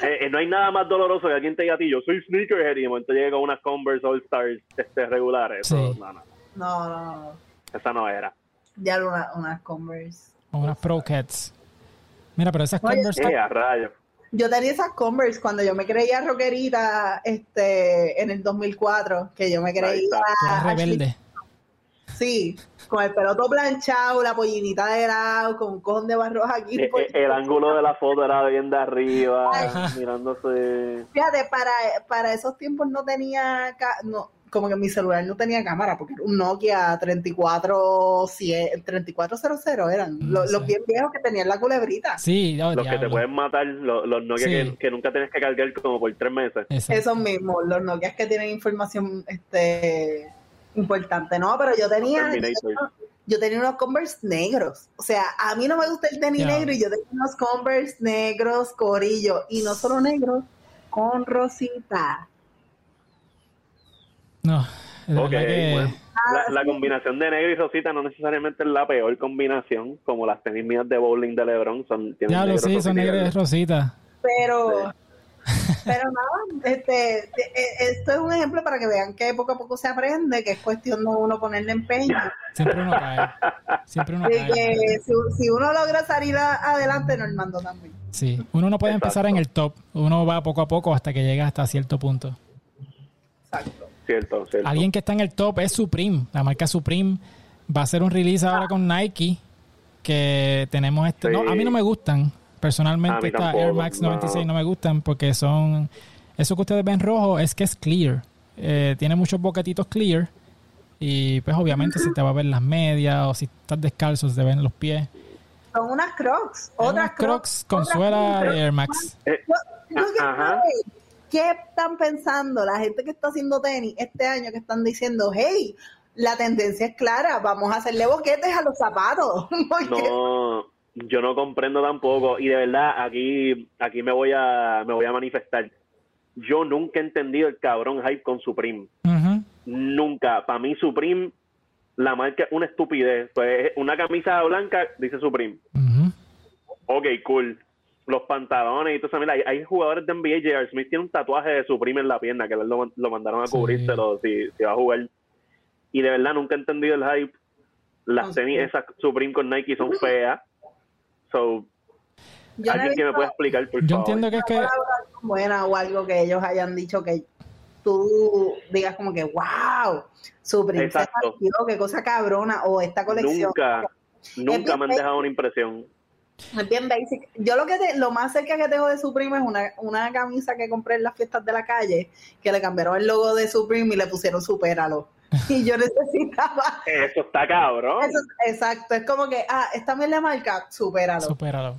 [SPEAKER 2] Eh, eh, no hay nada más doloroso que alguien te diga a ti, yo soy sneakerhead y de momento llega con unas Converse All Stars este, regulares. no, no.
[SPEAKER 3] No, no,
[SPEAKER 2] Esa no era.
[SPEAKER 3] Ya una, unas Converse.
[SPEAKER 1] O unas Pro Cats. Mira, pero esas Converse...
[SPEAKER 2] Eh, a rayo.
[SPEAKER 3] Yo tenía esas Converse cuando yo me creía rockerita este, en el 2004, que yo me creía...
[SPEAKER 1] rebelde.
[SPEAKER 3] Sí, con el peloto planchado, la pollinita de lado, con un cojón de barros aquí.
[SPEAKER 2] El, eh, eh, el, ángulo de la foto era bien de arriba, mirándose.
[SPEAKER 3] Fíjate, para, para esos tiempos no tenía, no, como que mi celular no tenía cámara, porque era un Nokia 34, 3400 eran, los, bien viejos que tenían la culebrita.
[SPEAKER 1] Sí,
[SPEAKER 2] oh, los que te pueden matar, los, Nokia que, nunca tienes que cargar como por tres meses.
[SPEAKER 3] Esos mismos, los Nokia que tienen información este importante, no, pero yo tenía yo tenía unos Converse negros. O sea, a mí no me gusta el tenis negro y yo tenía unos Converse negros, corillo. Y no solo negros, con rosita.
[SPEAKER 1] No.
[SPEAKER 2] Ok, bueno. Ah, la, combinación de negro y rosita no necesariamente es la peor combinación, como las tenis mías de bowling de LeBron. Son,
[SPEAKER 1] ya lo sí, son negras y rosita.
[SPEAKER 3] Pero, pero nada, este, e, esto es un ejemplo para que vean que poco a poco se aprende, que es cuestión de uno ponerle empeño.
[SPEAKER 1] Siempre uno cae. Siempre uno cae.
[SPEAKER 3] si, uno logra salir adelante, Normando también.
[SPEAKER 1] Sí, uno no puede empezar en el top. Uno va poco a poco hasta que llega hasta cierto punto.
[SPEAKER 3] Exacto.
[SPEAKER 2] Cierto, cierto.
[SPEAKER 1] Alguien que está en el top es Supreme. La marca Supreme va a hacer un release ahora con Nike. Que tenemos este. No, a mí no me gustan. Personalmente, esta Air Max 96 no. me gustan porque son. Eso que ustedes ven rojo es que es clear. Eh, tiene muchos boquetitos clear. Y pues obviamente se te va a ver las medias o si estás descalzo se te ven los pies.
[SPEAKER 3] Son unas crocs. Otras
[SPEAKER 1] crocs, con suela de Air Max.
[SPEAKER 3] Eh, ¿Qué están pensando la gente que está haciendo tenis este año que están diciendo, hey, la tendencia es clara, vamos a hacerle boquetes a los zapatos?
[SPEAKER 2] no, yo no comprendo tampoco y de verdad aquí aquí me voy a me voy a manifestar. Yo nunca he entendido el cabrón hype con Supreme. Nunca. Para mí Supreme la marca es una estupidez. Pues una camisa blanca dice Supreme. Ok, cool los pantalones y todo eso. Mira, hay, jugadores de NBA, J.R. Smith tiene un tatuaje de Supreme en la pierna que lo, lo mandaron a cubrírselo si, si va a jugar. Y de verdad nunca he entendido el hype. Las tenis esas Supreme con Nike son feas. So, alguien que me pueda explicar, por
[SPEAKER 1] Yo entiendo que es que...
[SPEAKER 3] Buena o algo que ellos hayan dicho que tú digas como que, wow, Supreme Exacto. qué cosa cabrona, o esta colección.
[SPEAKER 2] Nunca, nunca me han dejado una impresión.
[SPEAKER 3] Es bien basic. Yo lo que lo más cerca que tengo de Supreme es una, una camisa que compré en las fiestas de la calle, que le cambiaron el logo de Supreme y le pusieron Supéralo. Y yo necesitaba.
[SPEAKER 2] Eso está cabrón.
[SPEAKER 3] exacto. Es como que, ah, esta es la marca, Supéralo.
[SPEAKER 1] Supéralo.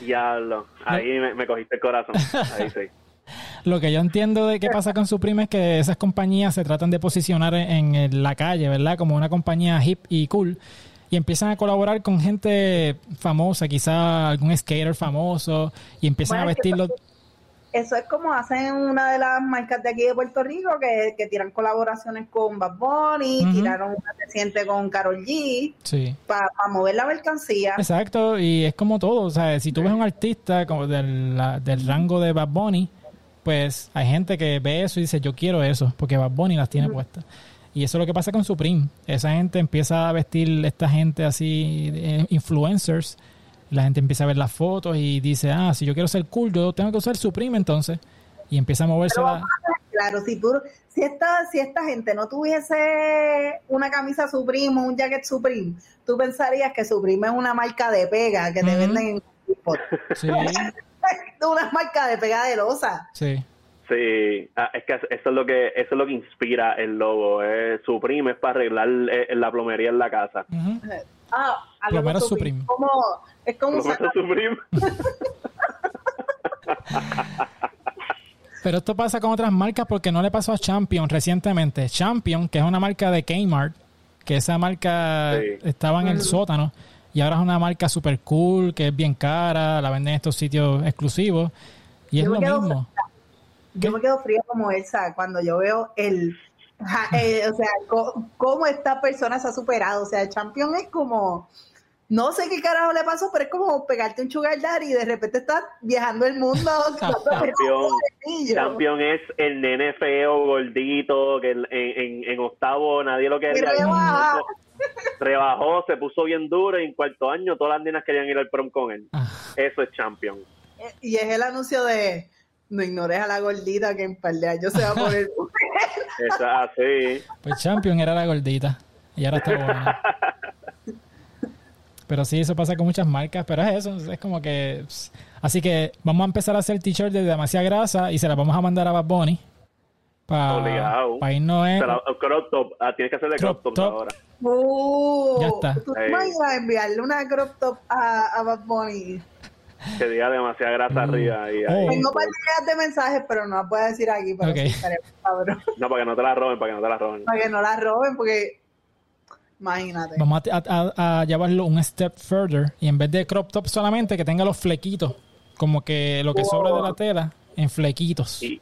[SPEAKER 2] Diablo. Ahí me, cogiste el corazón. Ahí sí.
[SPEAKER 1] Lo que yo entiendo de qué pasa con Supreme es que esas compañías se tratan de posicionar en la calle, ¿verdad? Como una compañía hip y cool y empiezan a colaborar con gente famosa, quizá algún skater famoso, y empiezan a vestirlo.
[SPEAKER 3] Eso es como hacen una de las marcas de aquí de Puerto Rico que, que tiran colaboraciones con Bad Bunny, tiraron una reciente con Carol G para mover la mercancía.
[SPEAKER 1] Exacto, y es como todo, o sea, si tú ves un artista como del, del rango de Bad Bunny, pues hay gente que ve eso y dice, yo quiero eso, porque Bad Bunny las tiene puestas. Y eso es lo que pasa con Supreme. Esa gente empieza a vestir, esta gente así, eh, influencers. La gente empieza a ver las fotos y dice, ah, si yo quiero ser cool, yo tengo que usar Supreme entonces. Y empieza a moverse.
[SPEAKER 3] Claro, si tú, si esta, si esta gente no tuviese una camisa Supreme o un jacket Supreme, tú pensarías que Supreme es una marca de pega que te venden en Sí. una marca de pega de losa.
[SPEAKER 1] Sí.
[SPEAKER 2] Sí, ah, es que eso es lo que eso es lo que inspira el logo. Eh, Supreme es para arreglar eh, la plomería en la casa.
[SPEAKER 3] Ah,
[SPEAKER 1] Plomero Supreme.
[SPEAKER 3] Como, es como
[SPEAKER 2] Supreme.
[SPEAKER 1] Pero esto pasa con otras marcas porque no le pasó a Champion recientemente. Champion, que es una marca de Kmart, que esa marca estaba en el sótano y ahora es una marca super cool, que es bien cara, la venden en estos sitios exclusivos y es lo mismo
[SPEAKER 3] yo me quedo fría como esa cuando yo veo el, o sea, cómo esta persona se ha superado. O sea, el champion es como, no sé qué carajo le pasó, pero es como pegarte un sugar daddy y de repente estás viajando el mundo.
[SPEAKER 2] champion, es el nene feo, gordito, que en, en, octavo nadie lo quería. Rebajó. rebajó, se puso bien duro y en cuarto año todas las nenas querían ir al prom con él. Ah. Eso es champion.
[SPEAKER 3] Y es el anuncio de no ignores a la gordita que en par de años se va a poner
[SPEAKER 2] Eso es así.
[SPEAKER 1] Pues Champion era la gordita y ahora está buena. Pero sí, eso pasa con muchas marcas, pero es eso, es como que... Así que vamos a empezar a hacer t-shirts de demasiada grasa y se las vamos a mandar a Bad Bunny. Para irnos en...
[SPEAKER 2] Crop top, ah, tienes que hacerle crop,
[SPEAKER 1] Crop
[SPEAKER 2] top
[SPEAKER 1] top.
[SPEAKER 2] ahora.
[SPEAKER 3] Uh,
[SPEAKER 1] Ya está.
[SPEAKER 3] ¿Tú te
[SPEAKER 2] Ey.
[SPEAKER 3] imaginas enviarle una crop top a, a Bad Bunny?
[SPEAKER 2] Que diga demasiada grasa
[SPEAKER 1] Mm.
[SPEAKER 2] arriba. Y,
[SPEAKER 1] Oh.
[SPEAKER 2] ahí,
[SPEAKER 3] Tengo par de ideas de mensajes, pero no las puedo decir aquí, pero
[SPEAKER 1] Ok.
[SPEAKER 3] sí estaría cabrón.
[SPEAKER 2] No, para que no te la roben, para que no te la roben.
[SPEAKER 3] Para que no la roben, porque imagínate.
[SPEAKER 1] Vamos a, a- a llevarlo un step further y en vez de crop top solamente que tenga los flequitos, como que lo que sobra de la tela en flequitos,
[SPEAKER 2] Y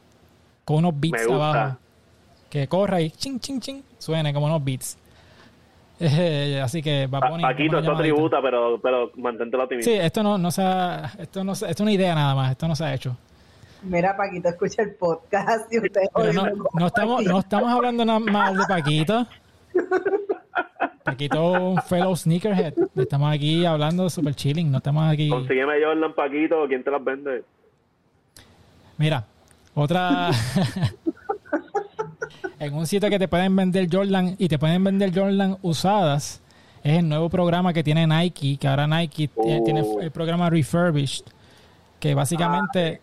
[SPEAKER 1] con unos beats
[SPEAKER 2] Me gusta.
[SPEAKER 1] abajo. Que corra y ching, ching, ching, suene como unos beats. Eh, así que va
[SPEAKER 2] Pa- Paquito, esto tributa, pero, pero mantente la
[SPEAKER 1] Sí, esto no, no se ha, esto no se- esto es una idea nada más, esto no se ha hecho.
[SPEAKER 3] Mira, Paquito, escucha el podcast y ustedes
[SPEAKER 1] Pero no, no estamos,
[SPEAKER 3] Paquito.
[SPEAKER 1] no estamos hablando nada más de Paquito. Paquito, un fellow sneakerhead. Estamos aquí hablando super chilling, no estamos aquí.
[SPEAKER 2] Consígueme Jordan, Paquito, ¿quién te las vende?
[SPEAKER 1] Mira, otra. en un sitio que te pueden vender Jordan y te pueden vender Jordan usadas, es el nuevo programa que tiene Nike, que ahora Nike tiene-
[SPEAKER 2] Oh.
[SPEAKER 1] tiene el programa Refurbished, que básicamente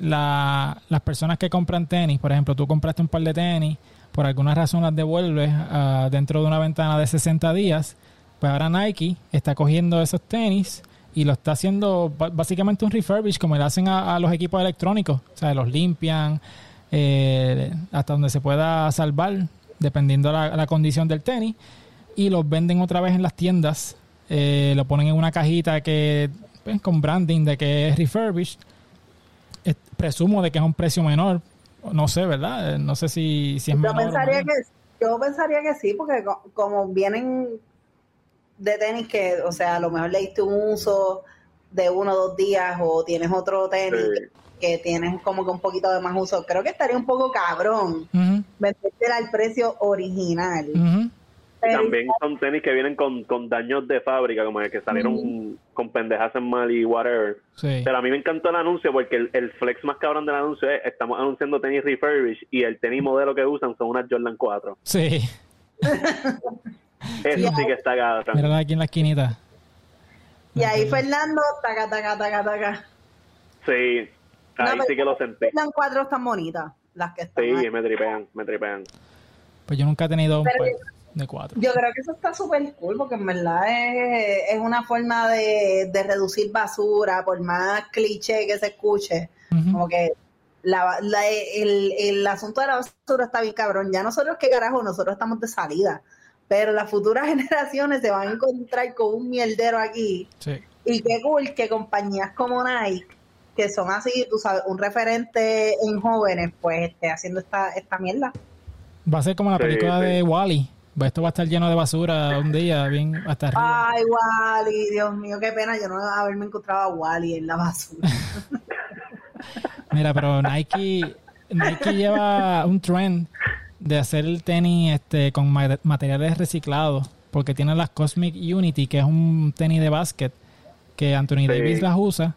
[SPEAKER 1] la- las personas que compran tenis, por ejemplo, tú compraste un par de tenis, por alguna razón las devuelves ah, dentro de una ventana de 60 días, pues ahora Nike está cogiendo esos tenis y lo está haciendo básicamente un refurbish como le hacen a, los equipos electrónicos. O sea, los limpian eh, hasta donde se pueda salvar, dependiendo la, la condición del tenis, y los venden otra vez en las tiendas. Eh, lo ponen en una cajita que pues, con branding de que es refurbished. Presumo de que es un precio menor. No sé, ¿verdad? Eh, No sé si, si es
[SPEAKER 3] Yo pensaría que yo pensaría que sí, porque co- como vienen de tenis que, o sea, a lo mejor le diste un uso de uno o dos días o tienes otro tenis
[SPEAKER 2] Sí.
[SPEAKER 3] que tienes como que un poquito de más uso, creo que estaría un poco cabrón
[SPEAKER 1] Ujú,
[SPEAKER 3] venderte al precio original.
[SPEAKER 2] También son tenis que vienen con, con daños de fábrica, como el que salieron con pendejas en mal y whatever.
[SPEAKER 1] Sí.
[SPEAKER 2] Pero a mí me encantó el anuncio porque el, el flex más cabrón del anuncio es estamos anunciando tenis refurbished y el tenis modelo que usan son unas Jordan 4.
[SPEAKER 1] Sí.
[SPEAKER 2] Eso sí que está cabrón.
[SPEAKER 1] Mírala aquí en la esquinita.
[SPEAKER 3] y ahí Fernando, taca, taca, taca, taca.
[SPEAKER 2] Sí, ahí sí que lo sentí.
[SPEAKER 3] Las cuatro están bonitas, las que están
[SPEAKER 2] Sí,
[SPEAKER 3] ahí.
[SPEAKER 2] me tripean, me tripean.
[SPEAKER 1] Pues yo nunca he tenido un
[SPEAKER 3] Pero-
[SPEAKER 1] de cuatro.
[SPEAKER 3] Yo creo que eso está súper cool porque en verdad es, es una forma de, de reducir basura, por más cliché que se escuche. Como que la, la- el, el asunto de la basura está bien cabrón. Ya nosotros, qué carajo, nosotros estamos de salida. Pero las futuras generaciones se van a encontrar con un mierdero aquí.
[SPEAKER 1] Sí.
[SPEAKER 3] Y qué cool que compañías como Nike, que son así, tú sabes, un referente en jóvenes, pues esté haciendo esta, esta mierda.
[SPEAKER 1] Va a ser como la
[SPEAKER 2] Sí,
[SPEAKER 1] película
[SPEAKER 2] sí.
[SPEAKER 1] de Wally. Esto va a estar lleno de basura un día, bien hasta arriba.
[SPEAKER 3] Ay, Wally, Dios mío, qué pena yo no haberme encontrado a Wally en la basura.
[SPEAKER 1] Mira, pero Nike, Nike lleva un trend de hacer el tenis este, con ma- materiales reciclados, porque tiene las Cosmic Unity, que es un tenis de básquet que Anthony Davis las usa.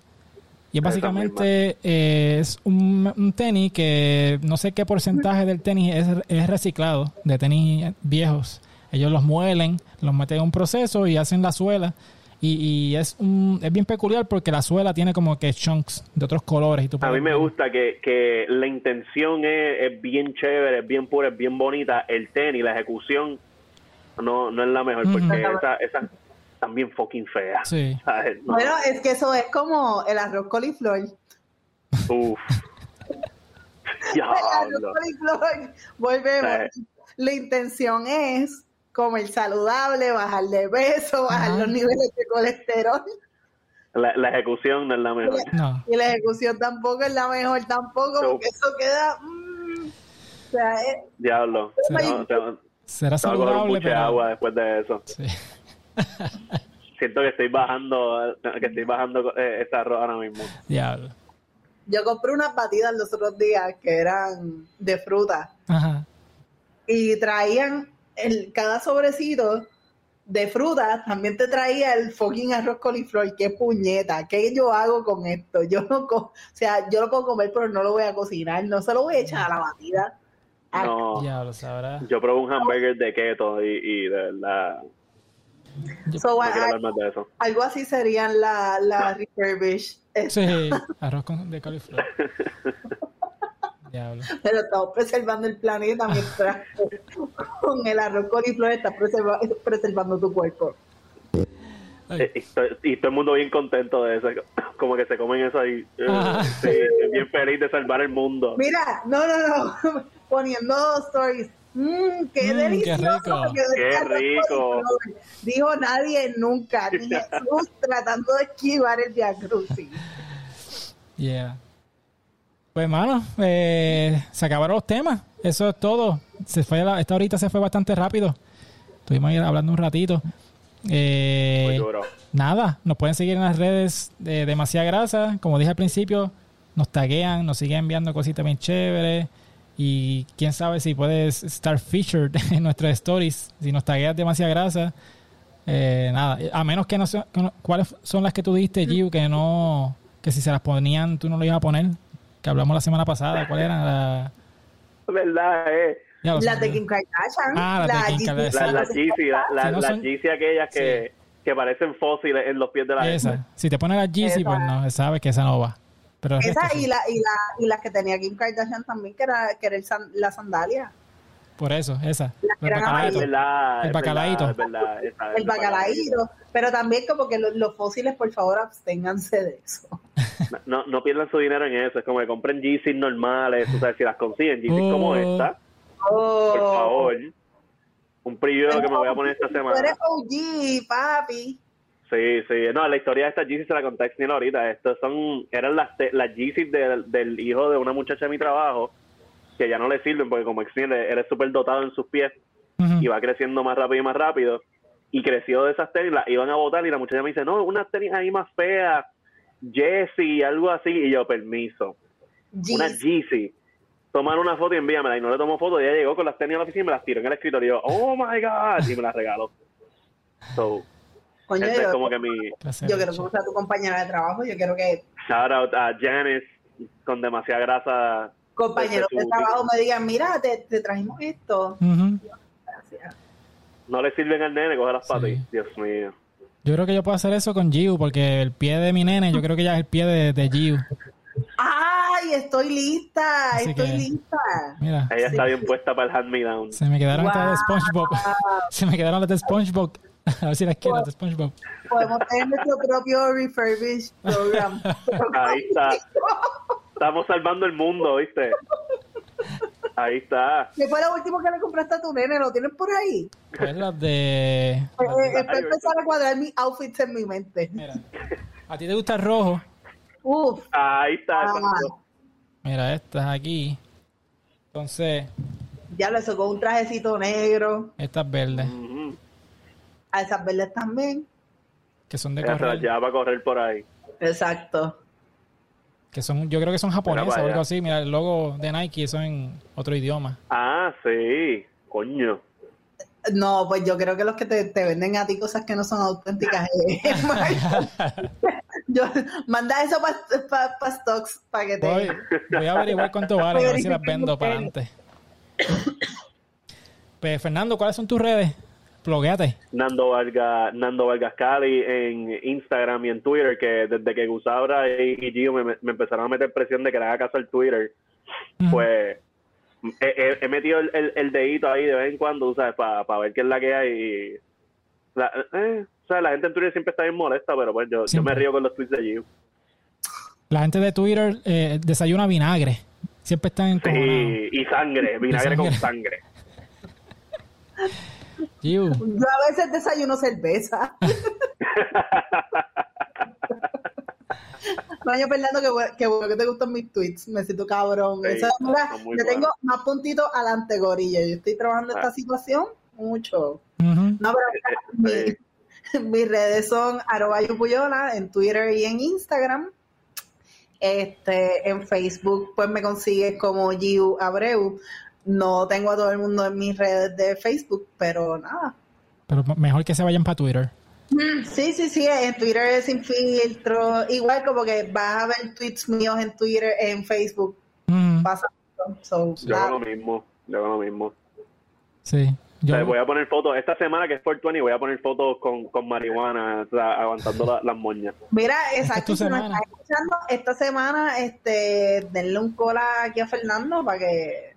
[SPEAKER 1] Y básicamente eh, es un, un tenis que no sé qué porcentaje del tenis es, es reciclado, de tenis viejos. Ellos los muelen, los meten en un proceso y hacen la suela. Y, y es un, es bien peculiar porque la suela tiene como que chunks de otros colores. Y tú
[SPEAKER 2] A mí me gusta que, que la intención es, es bien chévere, es bien pura, es bien bonita. El tenis, la ejecución no, no es la mejor porque
[SPEAKER 3] Ujú.
[SPEAKER 2] esa, esa están bien fucking feas.
[SPEAKER 1] Sí.
[SPEAKER 3] Bueno, es que eso es como el arroz coliflor.
[SPEAKER 2] Uf.
[SPEAKER 3] El arroz coliflor. Volvemos. La intención es comer saludable, bajar de peso, bajar
[SPEAKER 1] Ajá.
[SPEAKER 3] los niveles de colesterol.
[SPEAKER 2] La, la ejecución no es la mejor.
[SPEAKER 1] No.
[SPEAKER 3] Y la ejecución tampoco es la mejor, tampoco, porque eso queda. mm, o sea, es-
[SPEAKER 2] Diablo. Tengo,
[SPEAKER 1] Será
[SPEAKER 2] tengo que coger
[SPEAKER 1] saludable, pero...
[SPEAKER 2] agua después de eso.
[SPEAKER 1] Sí.
[SPEAKER 2] Siento que estoy bajando, que estoy bajando eh, esa arroz ahora mismo.
[SPEAKER 1] Diablo.
[SPEAKER 3] yo compré unas batidas los otros días que eran de fruta
[SPEAKER 1] Ajá.
[SPEAKER 3] y traían el, cada sobrecito de fruta también te traía el fucking arroz coliflor. Qué puñeta, ¿qué yo hago con esto? Yo no, co- o sea, yo lo puedo comer, pero no lo voy a cocinar, no se lo voy a echar a la batida.
[SPEAKER 2] No,
[SPEAKER 1] Diablo, sabrá.
[SPEAKER 2] yo probé un hamburger de keto y, y de verdad
[SPEAKER 1] Yo-
[SPEAKER 3] So,
[SPEAKER 2] no
[SPEAKER 3] ah,
[SPEAKER 2] quiero hablar más de eso.
[SPEAKER 3] algo así serían la, la refurbish.
[SPEAKER 1] Sí, arroz con, de coliflor. Diablo.
[SPEAKER 3] Pero estamos preservando el planeta mientras con el arroz coliflor estás preserva- preservando tu cuerpo.
[SPEAKER 2] Eh, Y, to- y todo el mundo bien contento de eso. Como que se comen eso ahí. Eh, sí, bien feliz de salvar el mundo.
[SPEAKER 3] Mira, no, no, no, poniendo stories. Mmm, qué
[SPEAKER 1] Mm, qué
[SPEAKER 3] delicioso.
[SPEAKER 1] rico.
[SPEAKER 2] Qué rico.
[SPEAKER 3] Dijo nadie nunca, ni Jesús tratando de esquivar el Via Crucis.
[SPEAKER 1] Yeah. Pues, mano, eh, se acabaron los temas. Eso es todo. Se fue la- esta horita se fue bastante rápido. Estuvimos ahí hablando un ratito. Eh,
[SPEAKER 2] Muy duro.
[SPEAKER 1] nada, nos pueden seguir en las redes de Demasiada Grasa. Como dije al principio, nos taguean, nos siguen enviando cositas bien chéveres. Y quién sabe si puedes estar featured en nuestras stories. Si nos tagueas Demasiada Grasa. Eh, nada, a menos que no sea- que no- ¿Cuáles son las que tú diste, Giu? Que no. Que si se las ponían, tú no lo ibas a poner. Que hablamos la semana pasada. ¿Cuál eran? La,
[SPEAKER 2] ¿Verdad? Eh?
[SPEAKER 3] La de Kim Kardashian.
[SPEAKER 1] Ah, la de Kim. Kardashian.
[SPEAKER 2] La, la Yeezy, la, la,
[SPEAKER 1] Si no
[SPEAKER 2] la
[SPEAKER 1] son-
[SPEAKER 2] aquellas que, que parecen fósiles en los pies de la gente.
[SPEAKER 1] Esa. Si te pones la Yeezy, pues no, sabes que esa no va. Pero
[SPEAKER 3] Esa
[SPEAKER 1] resto sí.
[SPEAKER 3] y, la, y, la, y las que tenía Kim Kardashian también, que era, que era el san- la sandalia.
[SPEAKER 1] Por eso, esa. El bacalaíto. El bacalaíto.
[SPEAKER 3] El bacalaíto. Pero también como que lo- los, fósiles, por favor, absténganse de eso.
[SPEAKER 2] No, no pierdan su dinero en eso. Es como que compren Yeezys normales. O sea, si las consiguen, Yeezys
[SPEAKER 1] Oh.
[SPEAKER 2] como esta,
[SPEAKER 3] Oh.
[SPEAKER 2] por favor. Un preview que me voy a poner esta
[SPEAKER 3] Tú
[SPEAKER 2] semana.
[SPEAKER 3] eres OG, papi.
[SPEAKER 2] Sí, sí. No, la historia de estas Yeezys se la conté a ahorita. Estos son, eran las, te- las Yeezys del, del hijo de una muchacha de mi trabajo que ya no le sirven porque como Xniel él es súper dotado en sus pies y va creciendo más rápido y más rápido. Y creció de esas tenis, las iban a botar y la muchacha me dice, no, unas tenis ahí más feas, Jessie, algo así. Y yo, permiso, una. Yeezy. Tomar una foto y envíamela. Y no le tomó foto. Y ella llegó con las tenis a la oficina y me las tiró en el escritorio. Y yo, oh my God. Y me las regaló. So,
[SPEAKER 3] Coño,
[SPEAKER 2] ese es
[SPEAKER 3] yo,
[SPEAKER 2] como que mi
[SPEAKER 3] yo
[SPEAKER 1] de
[SPEAKER 3] quiero que sea tu compañera de trabajo. Yo quiero que
[SPEAKER 2] shout out a Janice con demasiada grasa.
[SPEAKER 3] compañeros de trabajo me digan, mira, te, te trajimos esto. Gracias.
[SPEAKER 2] No le sirven al nene, coge las patas.
[SPEAKER 1] Sí.
[SPEAKER 2] Dios mío.
[SPEAKER 1] Yo creo que yo puedo hacer eso con Giu, porque el pie de mi nene, yo creo que ya es el pie de, de Giu.
[SPEAKER 3] ¡Ay, estoy lista!
[SPEAKER 1] Así
[SPEAKER 3] estoy
[SPEAKER 1] que-
[SPEAKER 3] lista.
[SPEAKER 1] Mira,
[SPEAKER 2] Ella está bien puesta para el hand me down.
[SPEAKER 1] se me quedaron estas de
[SPEAKER 3] Wow.
[SPEAKER 1] SpongeBob. Se me quedaron las de SpongeBob. A ver si las quiero, las de SpongeBob.
[SPEAKER 3] Podemos tener nuestro propio refurbished program.
[SPEAKER 2] Ahí está. Estamos salvando el mundo, ¿viste? Ahí está.
[SPEAKER 3] ¿Qué fue lo último que le compraste a tu nene? ¿Lo tienes por ahí?
[SPEAKER 1] Pues las de...
[SPEAKER 3] Eh, eh, Estoy empezando a cuadrar mis outfits en mi mente.
[SPEAKER 1] Mira, a ti te gusta el rojo.
[SPEAKER 3] Uf.
[SPEAKER 2] Ahí está.
[SPEAKER 3] Ah.
[SPEAKER 1] Mira, estas aquí. Entonces,
[SPEAKER 3] ya lo con un trajecito negro.
[SPEAKER 1] estas verdes,
[SPEAKER 2] Ujú.
[SPEAKER 3] A esas verdes también.
[SPEAKER 1] que son de
[SPEAKER 2] las
[SPEAKER 1] correr.
[SPEAKER 2] lleva para correr por ahí.
[SPEAKER 3] Exacto.
[SPEAKER 1] Que son, yo creo que son japonesas o algo así. Mira, el logo de Nike, eso en otro idioma.
[SPEAKER 2] Ah, sí. Coño.
[SPEAKER 3] No, pues yo creo que los que te, te venden a ti cosas que no son auténticas. eh, yo, manda eso para stocks para que te.
[SPEAKER 1] Voy, voy a averiguar cuánto vale, a ver si las vendo para antes. Pues, Fernando, ¿cuáles son tus redes? Plogueate.
[SPEAKER 2] Nando Vargas, Nando Vargas Cali en Instagram y en Twitter, que desde que Gusabra y, y Gio me, me empezaron a meter presión de que le haga caso al Twitter, pues he, metido el, el, el dedito ahí de vez en cuando, ¿sabes? Para ver qué es la que hay. Y, la, eh, o sea, la gente en Twitter siempre está bien molesta, pero pues yo, yo me río con los tweets de Gio.
[SPEAKER 1] La gente de Twitter eh, desayuna vinagre. Siempre están en
[SPEAKER 2] Sí, y sangre, vinagre con sangre.
[SPEAKER 3] Yo a veces desayuno cerveza. Coño, Fernando, que bueno, que bueno que te gustan mis tweets. Me siento cabrón.
[SPEAKER 2] Sí,
[SPEAKER 3] Eso, mira, tengo más puntitos adelante, Gorilla. Yo estoy trabajando esta
[SPEAKER 2] Ah.
[SPEAKER 3] situación mucho. No, pero mira,
[SPEAKER 2] Sí.
[SPEAKER 3] mi- mis redes son arroba yupuyola en Twitter y en Instagram. Este, en Facebook, pues me consigues como Giu Abreu. No tengo a todo el mundo en mis redes de Facebook, pero nada.
[SPEAKER 1] Pero mejor que se vayan para Twitter.
[SPEAKER 3] Sí, sí, sí, en Twitter es sin filtro. Igual como que vas a ver tweets míos en Twitter, en Facebook.
[SPEAKER 1] Ujú.
[SPEAKER 3] Pasa. So,
[SPEAKER 2] Yo hago lo mismo, yo hago lo mismo.
[SPEAKER 1] Sí.
[SPEAKER 2] Yo... voy a poner fotos, esta semana que es 420, voy a poner fotos con, con marihuana, aguantando las moñas.
[SPEAKER 3] Mira, exacto, esta semana. escuchando, esta semana, este, denle un cola aquí a Fernando para que...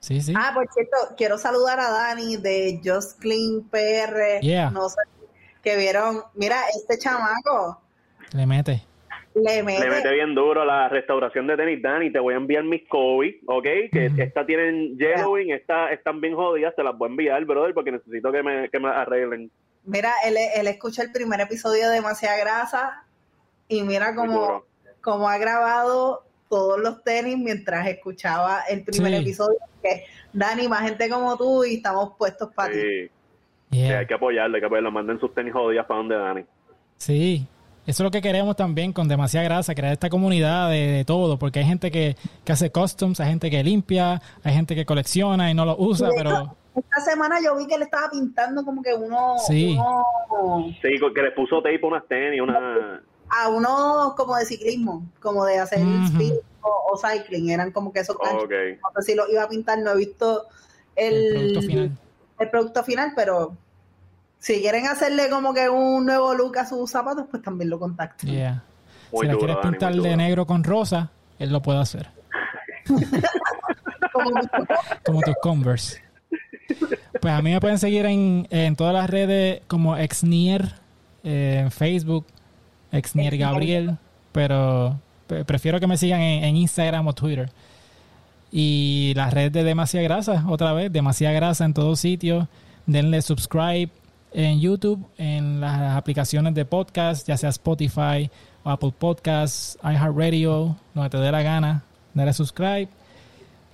[SPEAKER 1] Sí, sí.
[SPEAKER 3] Ah, por cierto, quiero saludar a Dani de Just Clean PR. No sé, que vieron, mira, este chamaco.
[SPEAKER 1] Le mete.
[SPEAKER 3] Le mete.
[SPEAKER 2] bien duro la restauración de tenis, Dani. Te voy a enviar mis Kobe, ¿ok? Que esta tienen yellowing, esta, están bien jodidas. Te las voy a enviar, brother, porque necesito que me, que me arreglen.
[SPEAKER 3] Mira, él, él escucha el primer episodio de Demasiada Grasa y mira cómo, cómo ha grabado todos los tenis mientras escuchaba el primer episodio. Que Dani, más gente como tú y estamos puestos para ti.
[SPEAKER 2] Sí, hay que apoyarlo, hay que apoyarlo. Manden sus tenis jodidas para donde Dani.
[SPEAKER 1] Sí, eso es lo que queremos también con demasiada grasa, crear esta comunidad de, todo, porque hay gente que, hace customs, hay gente que limpia, hay gente que colecciona y no lo usa, pero...
[SPEAKER 3] Esta semana yo vi que le estaba pintando como que uno...
[SPEAKER 1] Sí.
[SPEAKER 2] Sí, que le puso tape a unas tenis, una...
[SPEAKER 3] A uno como de ciclismo, como de hacer speed o, cycling, eran como que esos
[SPEAKER 2] okay.
[SPEAKER 3] No sé si lo iba a pintar, no he visto el, producto final. El producto final, pero si quieren hacerle como que un nuevo look a sus zapatos, pues también lo contacten.
[SPEAKER 1] Yeah. si la quieres pintar de negro con rosa, él lo puede hacer. como, tus Converse. Pues a mí me pueden seguir en, en todas las redes como Exnier, eh, en Facebook, Exnier Gabriel, pero prefiero que me sigan en, en, Instagram o Twitter. Y las redes de Demasiada Grasa, otra vez, Demasiada Grasa en todos sitios. Denle subscribe, en YouTube, en las aplicaciones de podcast, ya sea Spotify o Apple Podcasts, iHeartRadio, donde te dé la gana, dale subscribe.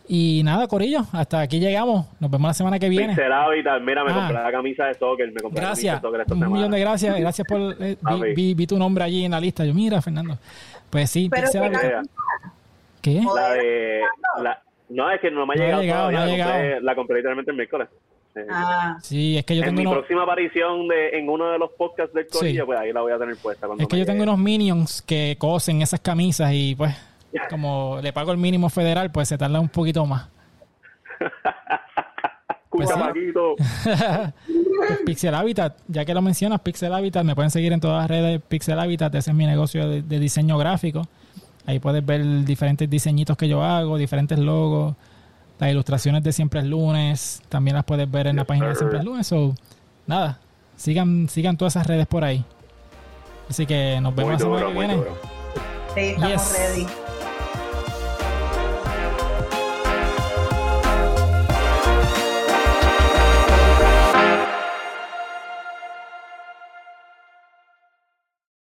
[SPEAKER 1] Y nada, Corillo, hasta aquí llegamos. Nos vemos la semana que viene.
[SPEAKER 2] mira, me ah. compré la camisa de soccer, me compré
[SPEAKER 1] gracias.
[SPEAKER 2] La
[SPEAKER 1] camisa de Un millón de gracias, gracias por eh, vi, tu nombre allí en la lista. Yo, mira, Fernando. Pues sí,
[SPEAKER 2] ¿Qué? La de, la, no, es que no me ha llegado,
[SPEAKER 1] llegado,
[SPEAKER 2] todavía,
[SPEAKER 1] no ha llegado.
[SPEAKER 2] la compré literalmente el miércoles.
[SPEAKER 3] Ah.
[SPEAKER 1] Sí, es que yo
[SPEAKER 2] en
[SPEAKER 1] tengo
[SPEAKER 2] mi próxima aparición de, en uno de los podcasts del Corillo, pues ahí la voy a tener puesta.
[SPEAKER 1] Es que yo tengo unos minions que cosen esas camisas y pues como le pago el mínimo federal, pues se tarda un poquito más.
[SPEAKER 2] pues,
[SPEAKER 1] Pixel Habitat, ya que lo mencionas, Pixel Habitat, me pueden seguir en todas las redes Pixel Habitat, ese es mi negocio de, de diseño gráfico. Ahí puedes ver diferentes diseñitos que yo hago, diferentes logos las ilustraciones de Siempre es Lunes también las puedes ver en la página de Siempre es Lunes. Nada, sigan, sigan todas esas redes por ahí. Así que nos vemos la semana que viene.
[SPEAKER 3] Sí, estamos ready.